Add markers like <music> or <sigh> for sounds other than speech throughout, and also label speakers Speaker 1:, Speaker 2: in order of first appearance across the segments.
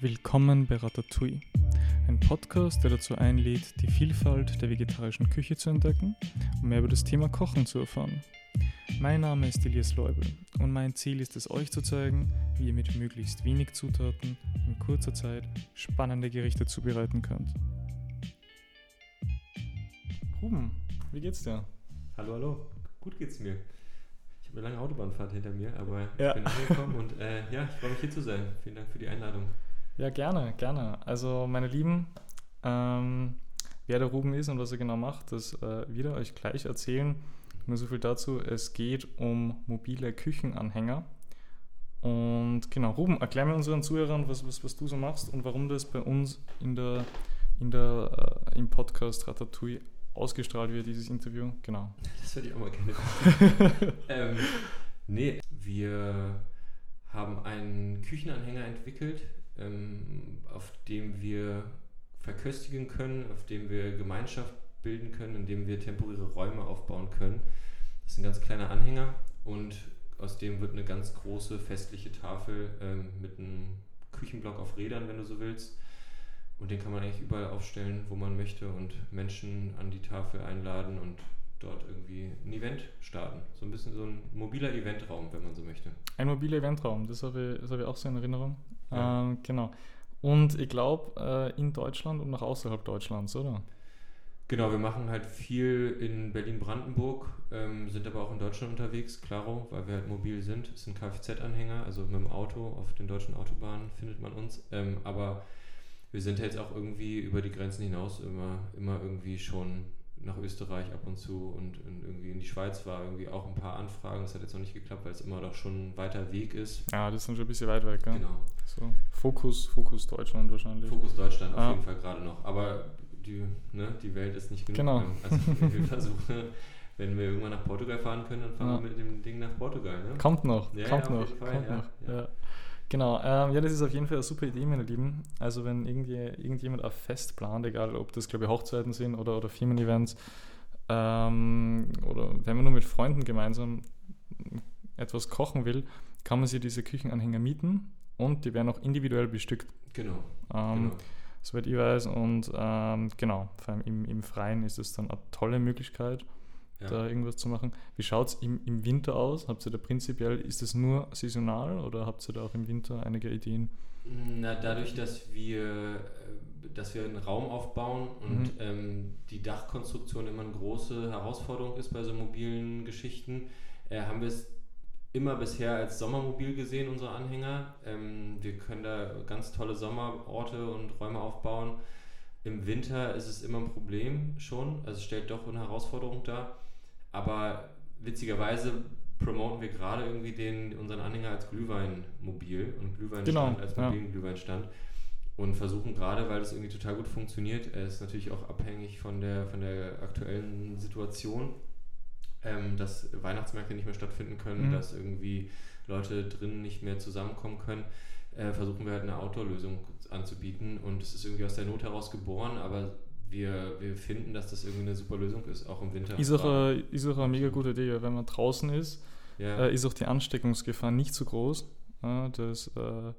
Speaker 1: Willkommen bei Ratatouille, ein Podcast, der dazu einlädt, die Vielfalt der vegetarischen Küche zu entdecken und mehr über das Thema Kochen zu erfahren. Mein Name ist Elias Leubel und mein Ziel ist es, euch zu zeigen, wie ihr mit möglichst wenig Zutaten in kurzer Zeit spannende Gerichte zubereiten könnt. Ruben, wie geht's dir?
Speaker 2: Hallo, hallo. Gut geht's mir. Ich habe eine lange Autobahnfahrt hinter mir, aber
Speaker 1: Ja.
Speaker 2: ich bin angekommen und äh, ja, ich freue mich hier zu sein. Vielen Dank für die Einladung.
Speaker 1: Ja, gerne, gerne. Also, meine Lieben, ähm, wer der Ruben ist und was er genau macht, das äh, wird er euch gleich erzählen. Nur so viel dazu. Es geht um mobile Küchenanhänger. Und genau, Ruben, erklär mir unseren Zuhörern, was, was, was du so machst und warum das bei uns in der, in der, äh, im Podcast Ratatouille ausgestrahlt wird, dieses Interview. Genau. <laughs>
Speaker 2: Das würde ich auch mal gerne. <laughs> ähm, nee, wir haben einen Küchenanhänger entwickelt, ähm, auf dem wir verköstigen können, auf dem wir Gemeinschaft bilden können, in dem wir temporäre Räume aufbauen können. Das ist ein ganz kleiner Anhänger und aus dem wird eine ganz große festliche Tafel ähm, mit einem Küchenblock auf Rädern, wenn du so willst. Und den kann man eigentlich überall aufstellen, wo man möchte und Menschen an die Tafel einladen und dort irgendwie ein Event starten. So ein bisschen so ein mobiler Eventraum, wenn man so möchte.
Speaker 1: Ein mobiler Eventraum, das habe ich, das habe ich auch so in Erinnerung.
Speaker 2: Ja.
Speaker 1: Ähm, genau. Und ich glaube, äh, in Deutschland und auch außerhalb Deutschlands, oder?
Speaker 2: Genau, wir machen halt viel in Berlin-Brandenburg, ähm, sind aber auch in Deutschland unterwegs, klaro, weil wir halt mobil sind. Es sind Kfz-Anhänger, also mit dem Auto auf den deutschen Autobahnen findet man uns. Ähm, aber wir sind jetzt auch irgendwie über die Grenzen hinaus immer, immer irgendwie schon nach Österreich ab und zu und, und irgendwie in die Schweiz war irgendwie auch ein paar Anfragen. Das hat jetzt noch nicht geklappt, weil es immer noch schon ein weiter Weg ist.
Speaker 1: Ja, das ist schon ein bisschen weit weg, gell?
Speaker 2: Genau.
Speaker 1: So, Fokus, Fokus Deutschland wahrscheinlich.
Speaker 2: Fokus Deutschland auf
Speaker 1: Ah.
Speaker 2: jeden Fall gerade noch. Aber die, ne, die Welt ist nicht genug.
Speaker 1: Genau.
Speaker 2: Ähm, Also wir <laughs> versuchen, wenn wir irgendwann nach Portugal fahren können, dann fahren
Speaker 1: Ja.
Speaker 2: wir mit dem Ding nach Portugal. Ne?
Speaker 1: Kommt noch,
Speaker 2: Ja,
Speaker 1: kommt noch,
Speaker 2: Fall,
Speaker 1: kommt noch. Genau, ähm, ja, das ist auf jeden Fall eine super Idee, meine Lieben. Also wenn irgendwie, irgendjemand ein Fest plant, egal ob das, glaube ich, Hochzeiten sind oder, oder Firmen-Events, ähm, oder wenn man nur mit Freunden gemeinsam etwas kochen will, kann man sich diese Küchenanhänger mieten und die werden auch individuell bestückt.
Speaker 2: Genau.
Speaker 1: Ähm,
Speaker 2: genau.
Speaker 1: soweit ich weiß. Und ähm, genau, vor allem im, im Freien ist es dann eine tolle Möglichkeit,
Speaker 2: Ja.
Speaker 1: da irgendwas zu machen. Wie schaut es im, im Winter aus? Habt ihr da prinzipiell, ist es nur saisonal oder habt ihr da auch im Winter einige Ideen?
Speaker 2: Na, dadurch, dass wir, äh, dass wir einen Raum aufbauen und
Speaker 1: Mhm.
Speaker 2: ähm, die Dachkonstruktion immer eine große Herausforderung ist bei so mobilen Geschichten, äh, haben wir es immer bisher als Sommermobil gesehen, unsere Anhänger. Ähm, wir können da ganz tolle Sommerorte und Räume aufbauen. Im Winter ist es immer ein Problem schon, also es stellt doch eine Herausforderung dar. Aber witzigerweise promoten wir gerade irgendwie den, unseren Anhänger als Glühweinmobil und Glühweinstand
Speaker 1: Genau,
Speaker 2: als
Speaker 1: ja.
Speaker 2: mobilen Glühweinstand und versuchen gerade, weil das irgendwie total gut funktioniert, es ist natürlich auch abhängig von der, von der aktuellen Situation, ähm, dass Weihnachtsmärkte nicht mehr stattfinden können,
Speaker 1: Mhm.
Speaker 2: dass irgendwie Leute drinnen nicht mehr zusammenkommen können, äh, versuchen wir halt eine Outdoor-Lösung anzubieten und es ist irgendwie aus der Not heraus geboren, aber wir, wir finden, dass das irgendwie eine super Lösung ist, auch im Winter.
Speaker 1: Ist auch, eine, ist auch eine mega gute Idee, wenn man draußen ist,
Speaker 2: ja.
Speaker 1: äh, ist auch die Ansteckungsgefahr nicht so groß. Äh, das äh,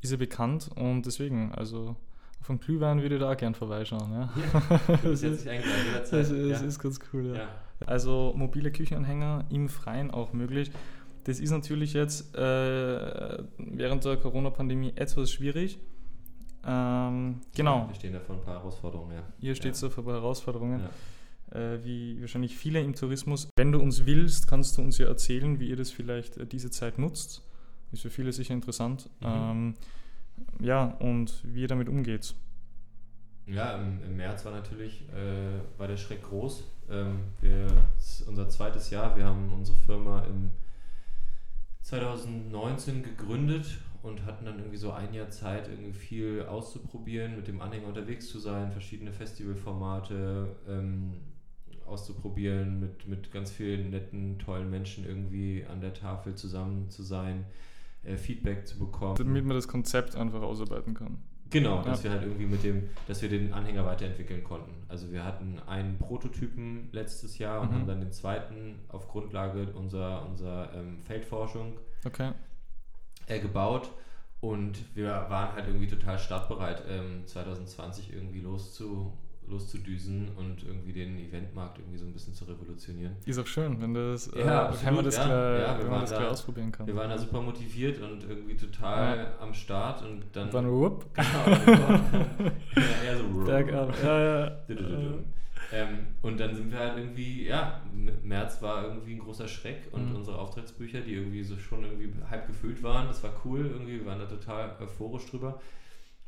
Speaker 1: ist ja bekannt und deswegen, also auf einen Glühwein würde ich da auch gern vorbeischauen. Ja?
Speaker 2: Ja,
Speaker 1: das
Speaker 2: das
Speaker 1: ist, <laughs> das ist,
Speaker 2: ja.
Speaker 1: ist ganz cool, ja.
Speaker 2: ja.
Speaker 1: Also mobile Küchenanhänger im Freien auch möglich. Das ist natürlich jetzt äh, während der Corona-Pandemie etwas schwierig. Ähm, genau,
Speaker 2: Wir stehen da vor ein paar Herausforderungen, ja.
Speaker 1: ihr steht so vor Herausforderungen,
Speaker 2: Ja.
Speaker 1: äh, wie wahrscheinlich viele im Tourismus. Wenn du uns willst, kannst du uns ja erzählen, wie ihr das vielleicht äh, diese Zeit nutzt. Ist für viele sicher interessant.
Speaker 2: Mhm.
Speaker 1: Ähm, ja, und wie ihr damit umgeht.
Speaker 2: Ja, im, im März war natürlich äh, war der Schreck groß. Ähm, wir, unser zweites Jahr. Wir haben unsere Firma im 2019 gegründet und hatten dann irgendwie so ein Jahr Zeit, irgendwie viel auszuprobieren, mit dem Anhänger unterwegs zu sein, verschiedene Festivalformate ähm, auszuprobieren, mit, mit ganz vielen netten, tollen Menschen irgendwie an der Tafel zusammen zu sein, äh, Feedback zu bekommen.
Speaker 1: Damit man das Konzept einfach ausarbeiten kann.
Speaker 2: Genau, dass
Speaker 1: Ja.
Speaker 2: wir halt irgendwie mit dem, dass wir den Anhänger weiterentwickeln konnten. Also wir hatten einen Prototypen letztes Jahr und
Speaker 1: Mhm.
Speaker 2: haben dann den zweiten auf Grundlage unserer, unserer ähm, Feldforschung
Speaker 1: Okay.
Speaker 2: Äh, gebaut Und wir waren halt irgendwie total startbereit, ähm, 2020 irgendwie loszu, loszudüsen und irgendwie den Eventmarkt irgendwie so ein bisschen zu revolutionieren.
Speaker 1: Ist auch schön, wenn das,
Speaker 2: Ja,
Speaker 1: äh,
Speaker 2: absolut,
Speaker 1: wenn man das,
Speaker 2: ja.
Speaker 1: gleich,
Speaker 2: Ja, wir
Speaker 1: wenn man das
Speaker 2: da-
Speaker 1: ausprobieren kann.
Speaker 2: Wir waren da super motiviert und irgendwie total am Start und dann.
Speaker 1: Und dann, whoop,
Speaker 2: genau, ja, eher so
Speaker 1: bergab. Ja, ja.
Speaker 2: Ähm, und dann sind wir halt irgendwie, ja, März war irgendwie ein großer Schreck und
Speaker 1: Mhm.
Speaker 2: unsere Auftragsbücher, die irgendwie so schon irgendwie halb gefüllt waren, das war cool irgendwie, wir waren da total euphorisch drüber,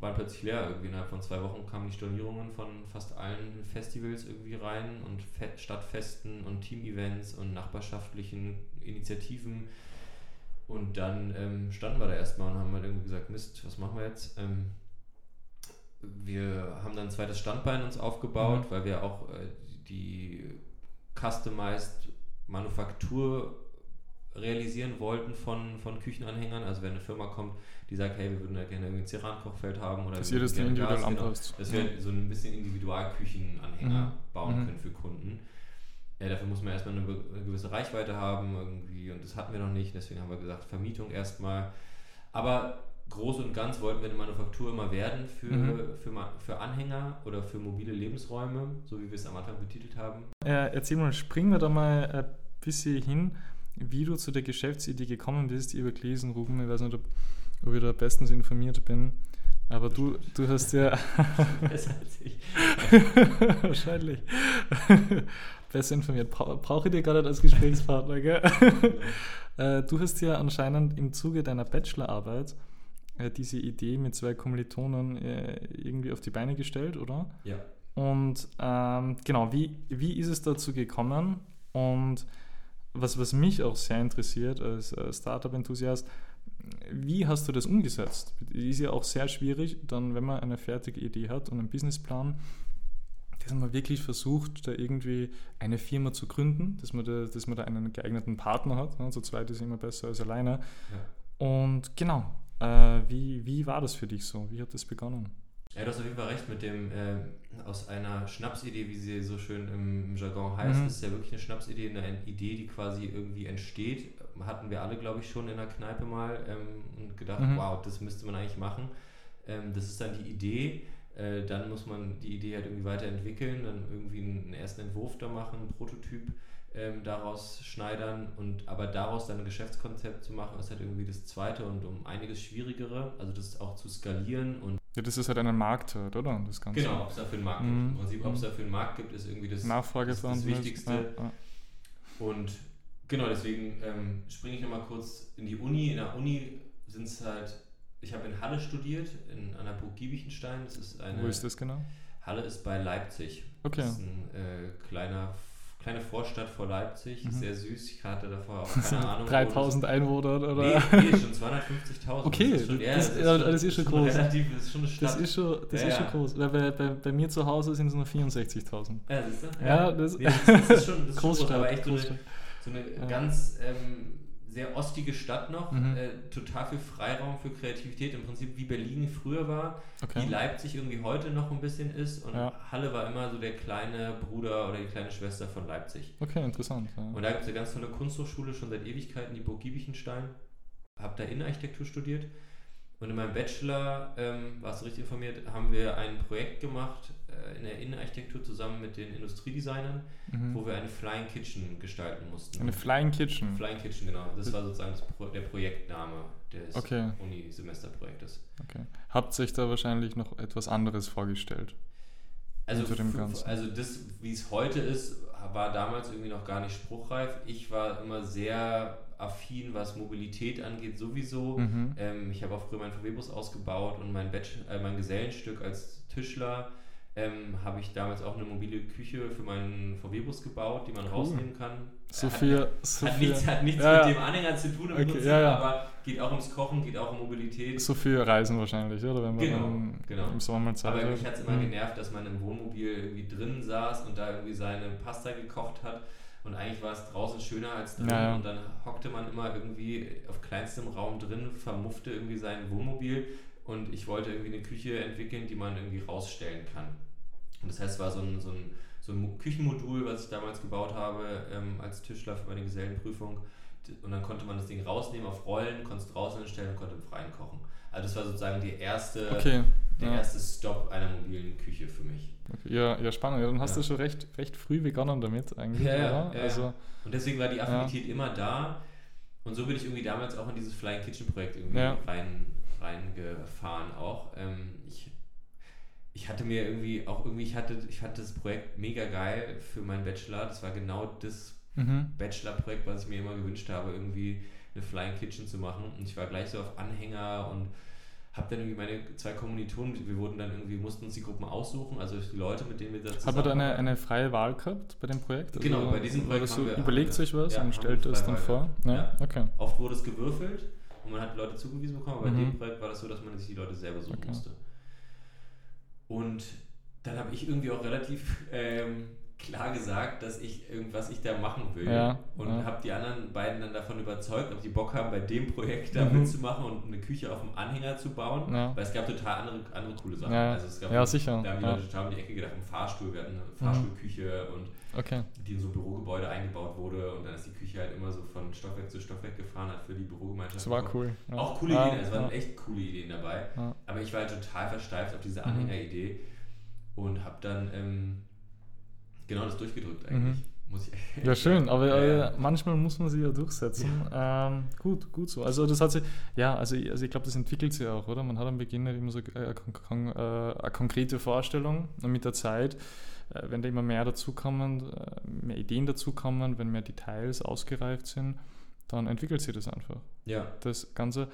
Speaker 2: waren plötzlich leer. Irgendwie innerhalb von zwei Wochen kamen die Stornierungen von fast allen Festivals irgendwie rein und Fe Stadtfesten und Teamevents und nachbarschaftlichen Initiativen. Und dann ähm, standen wir da erstmal und haben halt irgendwie gesagt, Mist, was machen wir jetzt? Ähm, wir haben dann ein zweites Standbein uns aufgebaut,
Speaker 1: Mhm.
Speaker 2: weil wir auch äh, die Customized Manufaktur realisieren wollten von, von Küchenanhängern. Also wenn eine Firma kommt, die sagt, hey, wir würden da gerne irgendwie ein Ceran-Kochfeld haben oder
Speaker 1: Dass
Speaker 2: wir
Speaker 1: ihr das
Speaker 2: würden
Speaker 1: dann
Speaker 2: gerne
Speaker 1: individuell
Speaker 2: Gas, genau. Dass wir so ein bisschen Individualküchenanhänger
Speaker 1: Mhm.
Speaker 2: bauen
Speaker 1: Mhm.
Speaker 2: können für Kunden. Ja, dafür muss man erstmal eine, eine gewisse Reichweite haben irgendwie und das hatten wir noch nicht, deswegen haben wir gesagt, Vermietung erstmal. Aber groß und ganz wollten wir eine Manufaktur immer werden für,
Speaker 1: Mhm.
Speaker 2: für, für Anhänger oder für mobile Lebensräume, so wie wir es am Anfang betitelt haben.
Speaker 1: Äh, erzähl mal, springen wir da mal ein bisschen hin, wie du zu der Geschäftsidee gekommen bist. Ich habe gelesen, Ruben, ich weiß nicht, ob, ob ich da bestens informiert bin, aber du, du hast ja
Speaker 2: Besser als ich.
Speaker 1: wahrscheinlich <laughs> besser informiert. Bra Brauche ich dir gar nicht als Gesprächspartner, gell? <laughs> Äh, du hast ja anscheinend im Zuge deiner Bachelorarbeit diese Idee mit zwei Kommilitonen äh, irgendwie auf die Beine gestellt, oder?
Speaker 2: Ja.
Speaker 1: Und ähm, genau, wie, wie ist es dazu gekommen? Und was, was mich auch sehr interessiert als äh, Startup-Enthusiast, wie hast du das umgesetzt? Ist ja auch sehr schwierig, dann, wenn man eine fertige Idee hat und einen Businessplan, dass man wirklich versucht, da irgendwie eine Firma zu gründen, dass man da, dass man da einen geeigneten Partner hat. Ne? Zu zweit ist immer besser als alleine.
Speaker 2: ja.
Speaker 1: Und genau, äh, wie, wie war das für dich so? Wie hat das begonnen?
Speaker 2: Ja, du hast auf jeden Fall recht mit dem, äh, aus einer Schnapsidee, wie sie so schön im, Jargon heißt,
Speaker 1: Mhm.
Speaker 2: ist ja wirklich eine Schnapsidee, eine Idee, die quasi irgendwie entsteht. Hatten wir alle, glaube ich, schon in der Kneipe mal ähm, und gedacht,
Speaker 1: Mhm.
Speaker 2: wow, das müsste man eigentlich machen. Ähm, das ist dann die Idee. Äh, dann muss man die Idee halt irgendwie weiterentwickeln, dann irgendwie einen, einen ersten Entwurf da machen, einen Prototyp ähm, daraus schneidern und aber daraus dann ein Geschäftskonzept zu machen, ist halt irgendwie das zweite und um einiges schwierigere. Also das auch zu skalieren und
Speaker 1: Ja, das ist halt einen Markt oder? Das Ganze.
Speaker 2: Genau, ob es dafür einen Markt gibt.
Speaker 1: Mhm.
Speaker 2: Im Prinzip, ob es
Speaker 1: Mhm.
Speaker 2: dafür einen Markt gibt, ist irgendwie das,
Speaker 1: Nachfrage
Speaker 2: das, das. Wichtigste.
Speaker 1: Ja, ja.
Speaker 2: Und genau, deswegen ähm, springe ich nochmal kurz in die Uni. In der Uni sind es halt, ich habe in Halle studiert, in, an der Burg Giebichenstein. Das ist eine,
Speaker 1: Wo ist das genau?
Speaker 2: Halle ist bei Leipzig.
Speaker 1: Okay.
Speaker 2: Das ist ein äh, kleiner, kleine Vorstadt vor Leipzig,
Speaker 1: Mhm.
Speaker 2: sehr süß. Ich hatte davor auch <laughs> keine Ahnung. wo
Speaker 1: 3000 Einwohner oder?
Speaker 2: Nee, nee, schon 250.000.
Speaker 1: Okay,
Speaker 2: das ist schon, ja,
Speaker 1: das-
Speaker 2: das, ist schon,
Speaker 1: das ist schon <laughs> groß.
Speaker 2: Relativ, das ist schon eine Stadt.
Speaker 1: Das ist schon, das
Speaker 2: Ja,
Speaker 1: ist schon groß. Weil bei, bei, bei mir zu Hause sind es nur 64.000.
Speaker 2: ja, siehst du?
Speaker 1: Ja, das-
Speaker 2: nee, das, ist schon, das ist schon <laughs> groß,
Speaker 1: Großstadt.
Speaker 2: aber echt so eine,
Speaker 1: Großstadt.
Speaker 2: so eine ganz ähm, sehr ostige Stadt noch,
Speaker 1: Mhm.
Speaker 2: äh, total viel Freiraum für Kreativität, im Prinzip wie Berlin früher war,
Speaker 1: Okay.
Speaker 2: wie Leipzig irgendwie heute noch ein bisschen ist und
Speaker 1: Ja.
Speaker 2: Halle war immer so der kleine Bruder oder die kleine Schwester von Leipzig.
Speaker 1: Okay, interessant. Ja.
Speaker 2: Und da gibt es eine ganz tolle Kunsthochschule, schon seit Ewigkeiten, die Burg Giebichenstein. Habe da Innenarchitektur studiert. Und in meinem Bachelor, ähm, warst du richtig informiert, haben wir ein Projekt gemacht äh, in der Innenarchitektur zusammen mit den Industriedesignern,
Speaker 1: Mhm.
Speaker 2: wo wir eine Flying Kitchen gestalten mussten.
Speaker 1: Eine Flying Kitchen.
Speaker 2: Flying Kitchen, genau. Das war sozusagen Pro der Projektname des
Speaker 1: Okay.
Speaker 2: Uni-Semesterprojektes.
Speaker 1: Okay. Habt sich da wahrscheinlich noch etwas anderes vorgestellt?
Speaker 2: Also,
Speaker 1: Unter dem
Speaker 2: f-
Speaker 1: Ganzen.
Speaker 2: also das, wie es heute ist, war damals irgendwie noch gar nicht spruchreif. Ich war immer sehr affin, was Mobilität angeht, sowieso.
Speaker 1: Mhm.
Speaker 2: Ähm, ich habe auch früher meinen VW-Bus ausgebaut und mein, Bachelor, äh, mein Gesellenstück als Tischler ähm, habe ich damals auch eine mobile Küche für meinen VW-Bus gebaut, die man rausnehmen kann.
Speaker 1: So
Speaker 2: Hat-
Speaker 1: viel. So
Speaker 2: Hat
Speaker 1: viel,
Speaker 2: nichts, hat nichts
Speaker 1: Ja,
Speaker 2: mit dem Anhänger zu tun im
Speaker 1: Okay,
Speaker 2: Prinzip,
Speaker 1: ja, ja.
Speaker 2: aber geht auch ums Kochen, geht auch um Mobilität.
Speaker 1: so viel Reisen wahrscheinlich, oder? Wenn man
Speaker 2: Genau,
Speaker 1: dann
Speaker 2: genau.
Speaker 1: im Sommer mal Zeit
Speaker 2: Aber mich hat es immer
Speaker 1: Mhm.
Speaker 2: genervt, dass man im Wohnmobil irgendwie drin saß und da irgendwie seine Pasta gekocht hat. Und eigentlich war es draußen schöner als drin.
Speaker 1: Ja, ja.
Speaker 2: Und dann hockte man immer irgendwie auf kleinstem Raum drin, vermuffte irgendwie sein Wohnmobil. Und ich wollte irgendwie eine Küche entwickeln, die man irgendwie rausstellen kann. Und das heißt, es war so ein, so ein, so ein Mo- Küchenmodul, was ich damals gebaut habe ähm, als Tischler für meine Gesellenprüfung. und dann konnte man das Ding rausnehmen auf Rollen, konnte es draußen hinstellen und konnte im Freien kochen. Also das war sozusagen die erste,
Speaker 1: Okay.
Speaker 2: Der
Speaker 1: Ja.
Speaker 2: erste Stop einer mobilen Küche für mich.
Speaker 1: Okay. Ja, ja, spannend. Ja, dann hast
Speaker 2: Ja.
Speaker 1: du schon recht, recht früh begonnen damit eigentlich,
Speaker 2: Ja, ja,
Speaker 1: also,
Speaker 2: Und deswegen war die Affinität immer da. Und so bin ich irgendwie damals auch in dieses Flying Kitchen Projekt irgendwie rein, reingefahren auch. Ähm, ich, ich hatte mir irgendwie auch irgendwie, ich hatte, ich fand das Projekt mega geil für meinen Bachelor. Das war genau das
Speaker 1: mhm.
Speaker 2: Bachelor-Projekt, was ich mir immer gewünscht habe, irgendwie eine Flying Kitchen zu machen. Und ich war gleich so auf Anhänger und habe dann irgendwie meine zwei Kommilitonen, wir wurden dann irgendwie, mussten uns die Gruppen aussuchen, also die Leute, mit denen wir da
Speaker 1: Hat man da eine, eine freie Wahl gehabt bei dem Projekt? Also
Speaker 2: Genau, bei diesem Projekt haben wir-
Speaker 1: überlegt
Speaker 2: haben
Speaker 1: sich was
Speaker 2: ja,
Speaker 1: und stellt es dann
Speaker 2: Wahl
Speaker 1: vor? Ja,
Speaker 2: Ja.
Speaker 1: okay.
Speaker 2: Oft wurde es gewürfelt und man hat Leute zugewiesen bekommen, aber bei
Speaker 1: Mhm.
Speaker 2: dem Projekt war das so, dass man sich die Leute selber suchen
Speaker 1: Okay.
Speaker 2: musste. Und dann habe ich irgendwie auch relativ ähm, klar gesagt, dass ich irgendwas ich da machen will.
Speaker 1: Ja,
Speaker 2: und
Speaker 1: ja.
Speaker 2: habe die anderen beiden dann davon überzeugt, ob die Bock haben, bei dem Projekt da
Speaker 1: Mhm.
Speaker 2: mitzumachen und eine Küche auf dem Anhänger zu bauen.
Speaker 1: Ja.
Speaker 2: Weil es gab total andere, andere coole Sachen.
Speaker 1: Ja,
Speaker 2: also es gab
Speaker 1: ja, sicher,
Speaker 2: Da haben die. Leute total um die Ecke gedacht, im Fahrstuhl, wir hatten eine Fahrstuhlküche und
Speaker 1: Okay.
Speaker 2: die in so ein Bürogebäude eingebaut wurde und dann ist die Küche halt immer so von Stockwerk zu Stockwerk gefahren, hat für die Bürogemeinschaft.
Speaker 1: Das war cool.
Speaker 2: Auch coole Ideen, es waren echt coole Ideen dabei. Aber ich war halt total versteift auf diese
Speaker 1: Mhm.
Speaker 2: Anhängeridee und habe dann ähm, genau das durchgedrückt eigentlich. Muss ich
Speaker 1: Mhm. <laughs> Ja, schön, aber
Speaker 2: Ja,
Speaker 1: äh, manchmal muss man sie ja durchsetzen. Ähm, gut, gut so. Also das hat sich, ja, also, ich- also ich glaube, das entwickelt sich auch, oder? Man hat am Beginn nicht immer so äh, eine, kon kon äh, eine konkrete Vorstellung und mit der Zeit, äh, wenn da immer mehr dazukommen, äh, mehr Ideen dazukommen, wenn mehr Details ausgereift sind, dann entwickelt sich das einfach.
Speaker 2: ja.
Speaker 1: Das Ganze.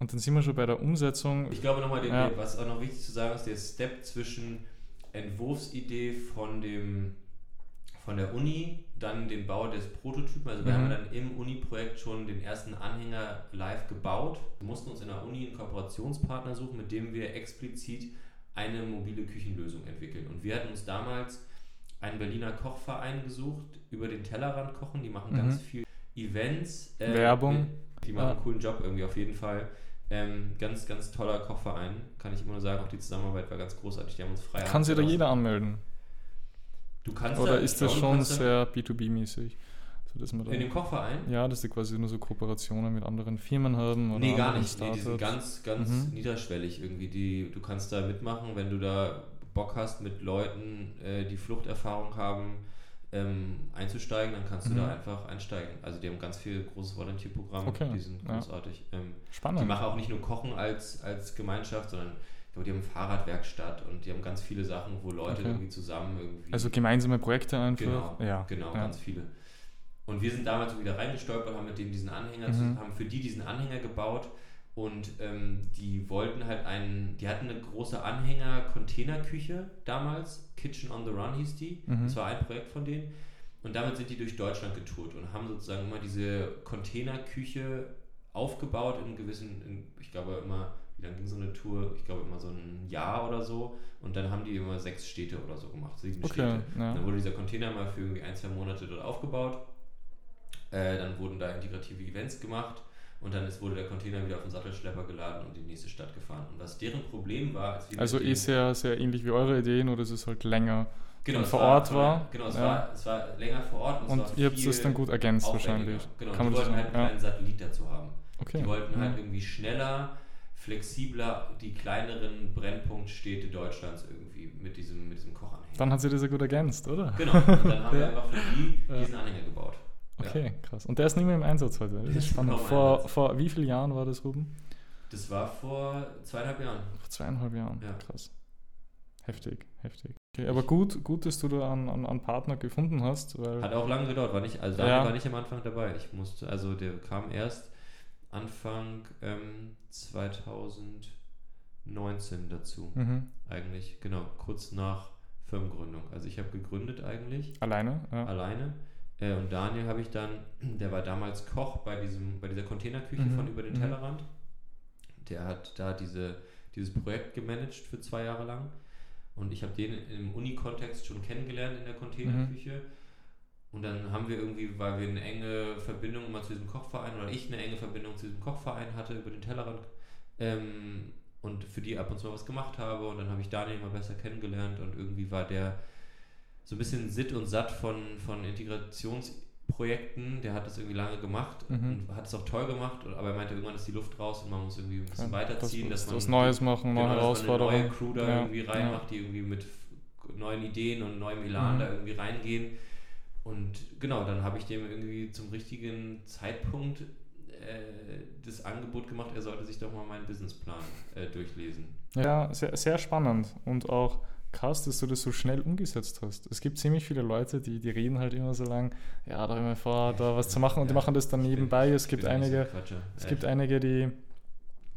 Speaker 1: Und dann sind wir schon bei der Umsetzung.
Speaker 2: Ich glaube nochmal,
Speaker 1: Ja.
Speaker 2: was auch noch wichtig zu sagen ist, der Step zwischen Entwurfsidee von dem von der Uni, dann den Bau des Prototypen. Also wir
Speaker 1: Mhm.
Speaker 2: haben dann im Uni-Projekt schon den ersten Anhänger live gebaut. Wir mussten uns in der Uni einen Kooperationspartner suchen, mit dem wir explizit eine mobile Küchenlösung entwickeln. Und wir hatten uns damals einen Berliner Kochverein gesucht, über den Tellerrand kochen. Die machen
Speaker 1: Mhm.
Speaker 2: ganz viel Events. äh,
Speaker 1: Werbung.
Speaker 2: Die machen einen coolen Job irgendwie auf jeden Fall. Ähm, ganz, ganz toller Kochverein, kann ich immer nur sagen. Auch die Zusammenarbeit war ganz großartig. Die haben uns frei
Speaker 1: Kann sich da jeder anmelden?
Speaker 2: Du kannst
Speaker 1: Oder
Speaker 2: da,
Speaker 1: ist das schon sehr B2B-mäßig? So, dass man da
Speaker 2: In dem Kochverein?
Speaker 1: Ja, dass die quasi nur so Kooperationen mit anderen Firmen haben oder
Speaker 2: Nee, gar nicht. Nee, die sind ganz, ganz
Speaker 1: Mhm.
Speaker 2: niederschwellig irgendwie. Die, du kannst da mitmachen, wenn du da Bock hast, mit Leuten, äh, die Fluchterfahrung haben, ähm, einzusteigen, dann kannst
Speaker 1: Mhm.
Speaker 2: du da einfach einsteigen. Also die haben ganz viel großes Volunteerprogramm,
Speaker 1: Okay,
Speaker 2: die sind
Speaker 1: ja.
Speaker 2: großartig. Ähm, die
Speaker 1: Spannend.
Speaker 2: machen auch nicht nur Kochen als, als Gemeinschaft, sondern glaube, die haben Fahrradwerkstatt und die haben ganz viele Sachen, wo Leute
Speaker 1: Okay.
Speaker 2: irgendwie zusammen irgendwie.
Speaker 1: Also gemeinsame Projekte einfach.
Speaker 2: Genau,
Speaker 1: ja.
Speaker 2: genau,
Speaker 1: ja.
Speaker 2: ganz viele. Und wir sind damals so wieder reingestolpert, haben mit denen diesen Anhänger,
Speaker 1: Mhm.
Speaker 2: haben für die diesen Anhänger gebaut und ähm, die wollten halt einen, die hatten eine große Anhänger-Containerküche damals, Kitchen on the Run hieß die,
Speaker 1: Mhm.
Speaker 2: das war ein Projekt von denen und damit sind die durch Deutschland getourt und haben sozusagen immer diese Containerküche aufgebaut in gewissen, in, ich glaube immer, lange ging so eine Tour? Ich glaube immer so ein Jahr oder so und dann haben die immer sechs Städte oder so gemacht, sieben
Speaker 1: Okay,
Speaker 2: Städte.
Speaker 1: ja.
Speaker 2: Dann wurde dieser Container mal für irgendwie ein, zwei Monate dort aufgebaut. Äh, dann wurden da integrative Events gemacht und dann ist, wurde der Container wieder auf den Sattelschlepper geladen und in die nächste Stadt gefahren. Und was deren Problem war, als wir
Speaker 1: Also
Speaker 2: mit
Speaker 1: eh
Speaker 2: dem-
Speaker 1: sehr, sehr ähnlich wie eure Ideen oder ist es halt länger
Speaker 2: genau,
Speaker 1: vor Ort war?
Speaker 2: Genau, es,
Speaker 1: Ja.
Speaker 2: war, es war länger vor Ort und,
Speaker 1: und
Speaker 2: war
Speaker 1: ihr habt es dann gut ergänzt wahrscheinlich.
Speaker 2: Genau,
Speaker 1: Kann
Speaker 2: die wollten halt einen kleinen Satellit dazu haben.
Speaker 1: Okay.
Speaker 2: Die wollten halt
Speaker 1: ja.
Speaker 2: irgendwie schneller, flexibler die kleineren Brennpunktstädte Deutschlands irgendwie mit diesem, mit diesem Kochanhänger.
Speaker 1: Dann hat sie das ja gut ergänzt, oder?
Speaker 2: Genau, und dann haben wir
Speaker 1: Ja.
Speaker 2: einfach für die
Speaker 1: Ja.
Speaker 2: diesen Anhänger gebaut. Ja.
Speaker 1: Okay, krass. Und der ist nicht mehr im Einsatz heute. Das
Speaker 2: Der
Speaker 1: ist spannend. Vor, vor wie vielen Jahren war das, Ruben?
Speaker 2: Das war vor zweieinhalb Jahren.
Speaker 1: Vor zweieinhalb Jahren.
Speaker 2: Ja.
Speaker 1: Krass. Heftig, heftig. Okay, aber gut, gut, dass du da einen, einen, Partner gefunden hast, weil
Speaker 2: Hat auch lange gedauert, war nicht, also Daniel
Speaker 1: Ja.
Speaker 2: war nicht am Anfang dabei. Ich musste, also der kam erst Anfang ähm, 2019 dazu.
Speaker 1: mhm.
Speaker 2: Eigentlich, genau, kurz nach Firmengründung. Also ich habe gegründet eigentlich,
Speaker 1: alleine. Ja.
Speaker 2: alleine. Äh, und Daniel habe ich dann, <clears throat> der war damals Koch bei, diesem, bei dieser Containerküche
Speaker 1: Mhm.
Speaker 2: von über den
Speaker 1: Mhm.
Speaker 2: Tellerrand. Der hat da diese, dieses Projekt gemanagt für zwei Jahre lang. Und ich habe den im Uni-Kontext schon kennengelernt in der Containerküche. Und dann haben wir irgendwie, weil wir eine enge Verbindung immer zu diesem Kochverein oder ich eine enge Verbindung zu diesem Kochverein hatte über den Tellerrand ähm, und für die ab und zu mal was gemacht habe. Und dann habe ich Daniel mal besser kennengelernt und irgendwie war der so ein bisschen sitt und satt von, von Integrationsprojekten Projekten, der hat das irgendwie lange gemacht
Speaker 1: Mhm.
Speaker 2: und hat es auch toll gemacht, aber er meinte, irgendwann ist die Luft raus und man muss irgendwie ein bisschen
Speaker 1: Ja,
Speaker 2: weiterziehen,
Speaker 1: das,
Speaker 2: dass man
Speaker 1: was Neues machen, neue
Speaker 2: genau, dass man eine
Speaker 1: Herausforderungen.
Speaker 2: neue Crew da
Speaker 1: Ja,
Speaker 2: irgendwie
Speaker 1: ja.
Speaker 2: reinmacht, die irgendwie mit neuen Ideen und neuem Elan
Speaker 1: Mhm.
Speaker 2: da irgendwie reingehen. Und genau, dann habe ich dem irgendwie zum richtigen Zeitpunkt äh, das Angebot gemacht, er sollte sich doch mal meinen Businessplan äh, durchlesen.
Speaker 1: Ja, sehr, sehr spannend und auch krass, dass du das so schnell umgesetzt hast. Es gibt ziemlich viele Leute, die, die reden halt immer so lang, ja, da haben wir vor, da was zu machen und die
Speaker 2: Ja,
Speaker 1: machen das dann nebenbei. Es gibt
Speaker 2: so
Speaker 1: einige, es gibt einige, die,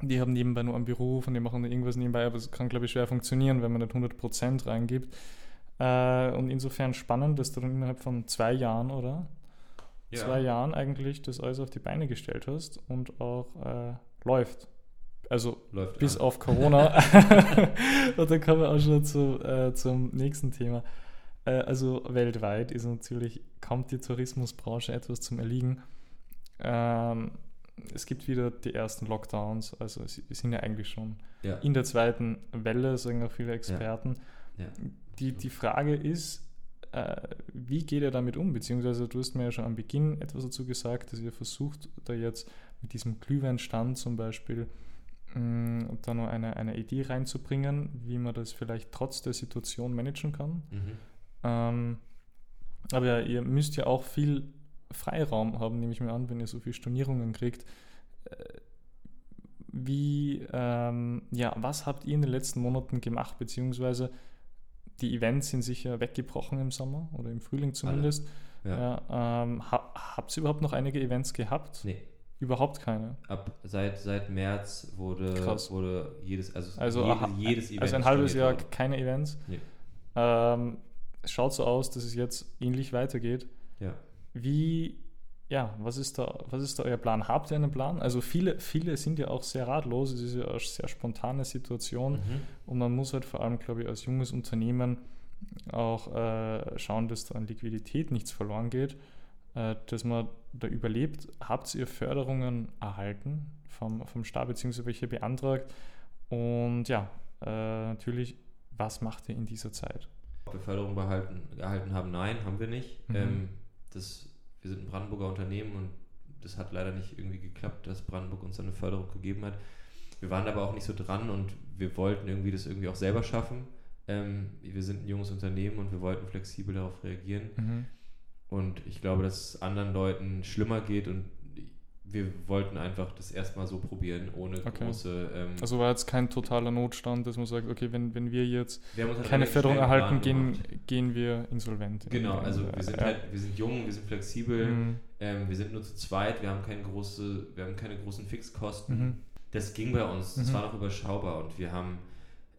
Speaker 1: die haben nebenbei nur einen Beruf und die machen irgendwas nebenbei, aber es kann, glaube ich, schwer funktionieren, wenn man nicht 100% reingibt. Äh, und insofern spannend, dass du dann innerhalb von zwei Jahren, oder?
Speaker 2: ja.
Speaker 1: Zwei Jahren eigentlich das alles auf die Beine gestellt hast und auch äh, läuft. Also
Speaker 2: läuft
Speaker 1: bis
Speaker 2: an.
Speaker 1: auf Corona. <laughs> <laughs> und dann kommen wir auch schon zu, äh, zum nächsten Thema. Äh, also weltweit ist natürlich, kommt die Tourismusbranche etwas zum Erliegen. Ähm, es gibt wieder die ersten Lockdowns, also es es sind ja eigentlich schon
Speaker 2: Ja.
Speaker 1: in der zweiten Welle, sagen auch viele Experten.
Speaker 2: Ja.
Speaker 1: Die, die Frage ist, äh, wie geht er damit um? Beziehungsweise du hast mir ja schon am Beginn etwas dazu gesagt, dass ihr versucht, da jetzt mit diesem Glühweinstand zum Beispiel mh, da noch eine, eine Idee reinzubringen, wie man das vielleicht trotz der Situation managen kann.
Speaker 2: Mhm.
Speaker 1: Ähm, aber ihr müsst ja auch viel Freiraum haben, nehme ich mir an, wenn ihr so viele Stornierungen kriegt. Äh, Wie, ähm, ja, was habt ihr in den letzten Monaten gemacht, beziehungsweise die Events sind sicher weggebrochen im Sommer oder im Frühling zumindest.
Speaker 2: Ja.
Speaker 1: Ja, ähm, ha, habt ihr überhaupt noch einige Events gehabt?
Speaker 2: Nee.
Speaker 1: Überhaupt keine.
Speaker 2: Ab seit, seit März wurde,
Speaker 1: Krass.
Speaker 2: wurde jedes, also,
Speaker 1: Also,
Speaker 2: jede,
Speaker 1: aha,
Speaker 2: jedes Event.
Speaker 1: also ein halbes Jahr
Speaker 2: worden.
Speaker 1: keine Events.
Speaker 2: Nee.
Speaker 1: Ähm, es schaut so aus, dass es jetzt ähnlich weitergeht.
Speaker 2: Ja.
Speaker 1: Wie, ja, was ist da, was ist da euer Plan? Habt ihr einen Plan? Also viele, viele sind ja auch sehr ratlos, es ist ja eine sehr spontane Situation
Speaker 2: Mhm.
Speaker 1: und man muss halt vor allem, glaube ich, als junges Unternehmen auch äh, schauen, dass da an Liquidität nichts verloren geht, äh, dass man da überlebt. Habt ihr Förderungen erhalten vom, vom Staat, beziehungsweise welche beantragt? Und ja, äh, natürlich, was macht ihr in dieser Zeit?
Speaker 2: Ob wir Förderung behalten, erhalten haben, nein, haben wir nicht.
Speaker 1: Mhm.
Speaker 2: Ähm, das, wir sind ein Brandenburger Unternehmen und das hat leider nicht irgendwie geklappt, dass Brandenburg uns eine Förderung gegeben hat. Wir waren aber auch nicht so dran und wir wollten irgendwie das irgendwie auch selber schaffen. Ähm, wir sind ein junges Unternehmen und wir wollten flexibel darauf reagieren.
Speaker 1: Mhm.
Speaker 2: Und ich glaube, dass es anderen Leuten schlimmer geht und wir wollten einfach das erstmal so probieren, ohne
Speaker 1: Okay.
Speaker 2: große. Ähm,
Speaker 1: Also war jetzt kein totaler Notstand, dass man sagt, okay, wenn, wenn wir jetzt
Speaker 2: wir halt
Speaker 1: keine Förderung erhalten, gehen,
Speaker 2: gemacht.
Speaker 1: gehen wir insolvent.
Speaker 2: Genau, also
Speaker 1: Äh,
Speaker 2: wir sind
Speaker 1: ja.
Speaker 2: halt, wir sind jung, wir sind flexibel,
Speaker 1: Mhm.
Speaker 2: ähm, wir sind nur zu zweit, wir haben keine große, wir haben keine großen Fixkosten.
Speaker 1: Mhm.
Speaker 2: Das ging bei uns, das
Speaker 1: Mhm.
Speaker 2: war noch überschaubar und wir haben,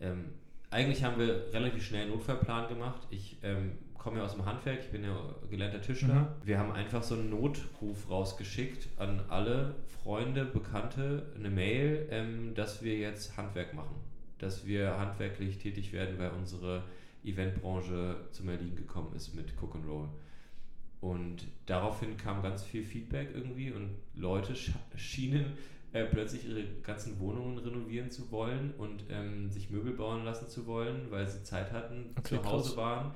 Speaker 2: ähm, eigentlich haben wir relativ schnell einen Notfallplan gemacht. Ich ähm, komme ja aus dem Handwerk, ich bin ja gelernter Tischler.
Speaker 1: Mhm.
Speaker 2: Wir haben einfach so einen Notruf rausgeschickt an alle Freunde, Bekannte, eine Mail, ähm, dass wir jetzt Handwerk machen, dass wir handwerklich tätig werden, weil unsere Eventbranche zum Erliegen gekommen ist mit Cook and Roll. Und daraufhin kam ganz viel Feedback irgendwie und Leute sch schienen äh, plötzlich ihre ganzen Wohnungen renovieren zu wollen und ähm, sich Möbel bauen lassen zu wollen, weil sie Zeit hatten,
Speaker 1: Okay,
Speaker 2: zu Hause
Speaker 1: krass.
Speaker 2: waren.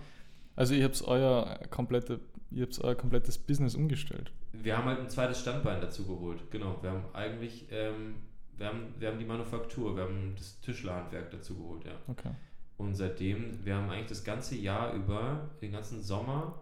Speaker 1: Also ihr habt euer komplette, ihr habt euer komplettes Business umgestellt.
Speaker 2: Wir haben halt ein zweites Standbein dazu geholt. Genau, wir haben eigentlich, ähm, wir, haben, wir haben die Manufaktur, wir haben das Tischlerhandwerk dazu geholt, ja.
Speaker 1: Okay.
Speaker 2: Und seitdem, wir haben eigentlich das ganze Jahr über, den ganzen Sommer,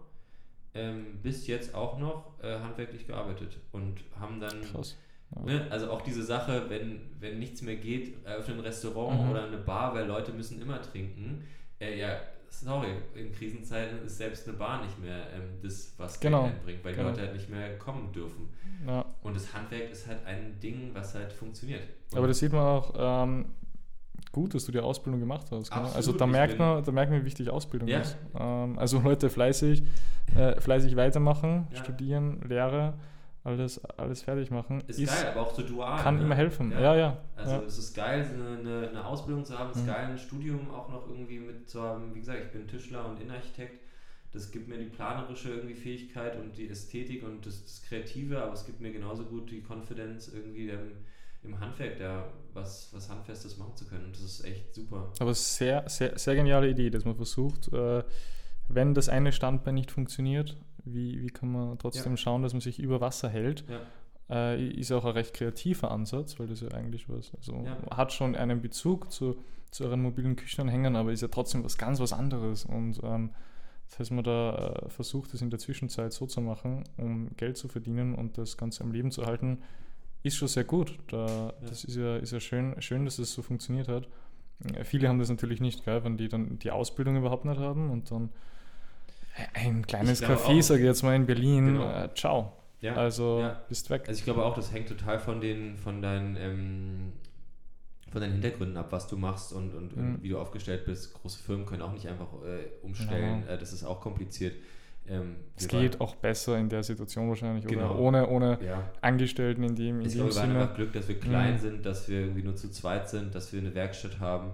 Speaker 2: ähm, bis jetzt auch noch äh, handwerklich gearbeitet und haben dann,
Speaker 1: Krass.
Speaker 2: Ne, also auch diese Sache, wenn, wenn nichts mehr geht, eröffnen ein Restaurant
Speaker 1: Mhm.
Speaker 2: oder eine Bar, weil Leute müssen immer trinken. Äh, ja, sorry, in Krisenzeiten ist selbst eine Bar nicht mehr ähm, das, was Geld
Speaker 1: Genau,
Speaker 2: einbringt, weil
Speaker 1: genau.
Speaker 2: die Leute halt nicht mehr kommen dürfen.
Speaker 1: Ja.
Speaker 2: Und das Handwerk ist halt ein Ding, was halt funktioniert.
Speaker 1: Aber das sieht man auch ähm, gut, dass du die Ausbildung gemacht hast. Gell?
Speaker 2: Absolut,
Speaker 1: Also da merkt, man, da merkt man, wie wichtig Ausbildung
Speaker 2: Ja.
Speaker 1: ist. Ähm, also Leute fleißig, äh, fleißig weitermachen,
Speaker 2: Ja.
Speaker 1: studieren, Lehre, alles, alles fertig machen.
Speaker 2: ist, geil, aber auch so dual.
Speaker 1: kann
Speaker 2: ne?
Speaker 1: immer helfen.
Speaker 2: Ja.
Speaker 1: Ja, ja.
Speaker 2: Also
Speaker 1: ja.
Speaker 2: es ist geil, eine, eine Ausbildung zu haben, es ist
Speaker 1: Mhm.
Speaker 2: geil, ein Studium auch noch irgendwie mit zu haben. Wie gesagt, ich bin Tischler und Innenarchitekt. Das gibt mir die planerische irgendwie Fähigkeit und die Ästhetik und das, das Kreative, aber es gibt mir genauso gut die Confidence irgendwie im, im Handwerk, da was, was Handfestes machen zu können. Und das ist echt super.
Speaker 1: Aber sehr, sehr, sehr geniale Idee, dass man versucht, äh, wenn das eine Standbein nicht funktioniert, Wie, wie kann man trotzdem
Speaker 2: Ja.
Speaker 1: schauen, dass man sich über Wasser hält?
Speaker 2: Ja.
Speaker 1: Äh, ist auch ein recht kreativer Ansatz, weil das ja eigentlich was, also
Speaker 2: Ja.
Speaker 1: hat schon einen Bezug zu, zu euren mobilen Küchenanhängern, aber ist ja trotzdem was ganz was anderes. Und ähm, das heißt, man da äh, versucht, es in der Zwischenzeit so zu machen, um Geld zu verdienen und das Ganze am Leben zu halten, ist schon sehr gut. Da, Das ist ja, ist ja schön, schön, dass es so funktioniert hat. Äh, Viele haben das natürlich nicht, gell, wenn die dann die Ausbildung überhaupt nicht haben und dann ein kleines Café, sage ich jetzt mal in Berlin,
Speaker 2: Genau.
Speaker 1: äh, ciao.
Speaker 2: Ja.
Speaker 1: Also
Speaker 2: ja.
Speaker 1: bist weg.
Speaker 2: Also ich glaube auch, das hängt total von den, von deinen, ähm, von deinen Hintergründen ab, was du machst und, und,
Speaker 1: Mhm.
Speaker 2: und wie du aufgestellt bist. Große Firmen können auch nicht einfach äh, umstellen. Äh, das ist auch kompliziert. Ähm,
Speaker 1: es geht
Speaker 2: waren-
Speaker 1: auch besser in der Situation wahrscheinlich
Speaker 2: Genau.
Speaker 1: oder ohne, ohne
Speaker 2: Ja.
Speaker 1: Angestellten in dem, in
Speaker 2: Ich
Speaker 1: dem
Speaker 2: glaube, wir haben einfach Glück, dass wir klein
Speaker 1: Mhm.
Speaker 2: sind, dass wir irgendwie nur zu zweit sind, dass wir eine Werkstatt haben.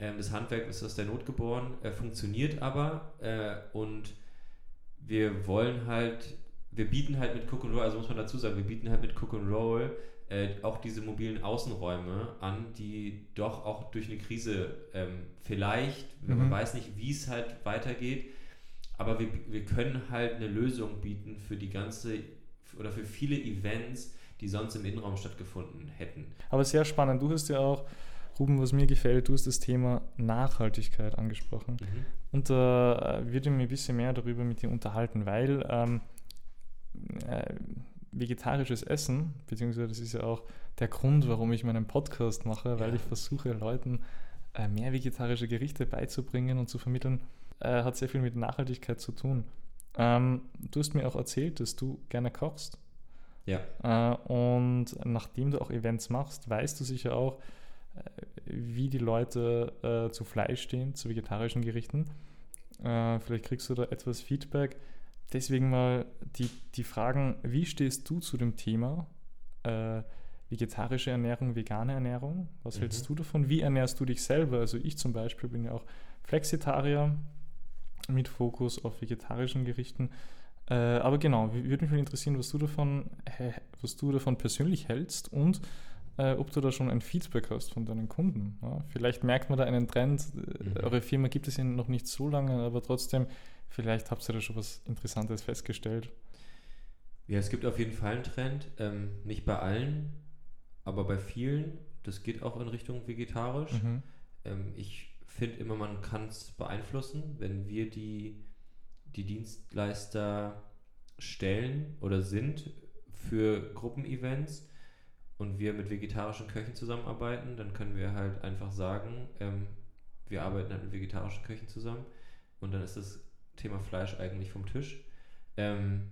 Speaker 2: Ähm, das Handwerk ist aus der Not geboren, äh, funktioniert aber äh, und wir wollen halt, wir bieten halt mit Cook and Roll, also muss man dazu sagen, wir bieten halt mit Cook and Roll äh, auch diese mobilen Außenräume an, die doch auch durch eine Krise ähm, vielleicht, man
Speaker 1: Mhm.
Speaker 2: weiß nicht, wie es halt weitergeht, aber wir, wir können halt eine Lösung bieten für die ganze oder für viele Events, die sonst im Innenraum stattgefunden hätten.
Speaker 1: Aber sehr spannend. Du hast ja auch, Ruben, was mir gefällt, du hast das Thema Nachhaltigkeit angesprochen. Und da äh, würde ich mich ein bisschen mehr darüber mit dir unterhalten, weil ähm, äh, vegetarisches Essen, beziehungsweise das ist ja auch der Grund, warum ich meinen Podcast mache, weil
Speaker 2: Ja.
Speaker 1: ich versuche, Leuten äh, mehr vegetarische Gerichte beizubringen und zu vermitteln, äh, hat sehr viel mit Nachhaltigkeit zu tun. Ähm, du hast mir auch erzählt, dass du gerne kochst.
Speaker 2: Ja.
Speaker 1: Äh, und nachdem du auch Events machst, weißt du sicher auch, wie die Leute äh, zu Fleisch stehen, zu vegetarischen Gerichten. Äh, vielleicht kriegst du da etwas Feedback. Deswegen mal die, die Fragen, wie stehst du zu dem Thema äh, vegetarische Ernährung, vegane Ernährung? Was
Speaker 2: Mhm.
Speaker 1: hältst du davon? Wie ernährst du dich selber? Also ich zum Beispiel bin ja auch Flexitarier mit Fokus auf vegetarischen Gerichten. Äh, aber genau, würde mich mal interessieren, was du davon, was du davon persönlich hältst und äh, ob du da schon ein Feedback hast von deinen Kunden. Ja? Vielleicht merkt man da einen Trend. Äh,
Speaker 2: Mhm.
Speaker 1: Eure Firma gibt es ja noch nicht so lange, aber trotzdem, vielleicht habt ihr da schon was Interessantes festgestellt.
Speaker 2: Ja, es gibt auf jeden Fall einen Trend. Ähm, nicht bei allen, aber bei vielen. Das geht auch in Richtung vegetarisch.
Speaker 1: Mhm.
Speaker 2: Ähm, ich finde immer, man kann es beeinflussen, wenn wir die, die Dienstleister stellen oder sind für Gruppenevents und wir mit vegetarischen Köchen zusammenarbeiten, dann können wir halt einfach sagen, ähm, wir arbeiten halt mit vegetarischen Köchen zusammen und dann ist das Thema Fleisch eigentlich vom Tisch. Ähm,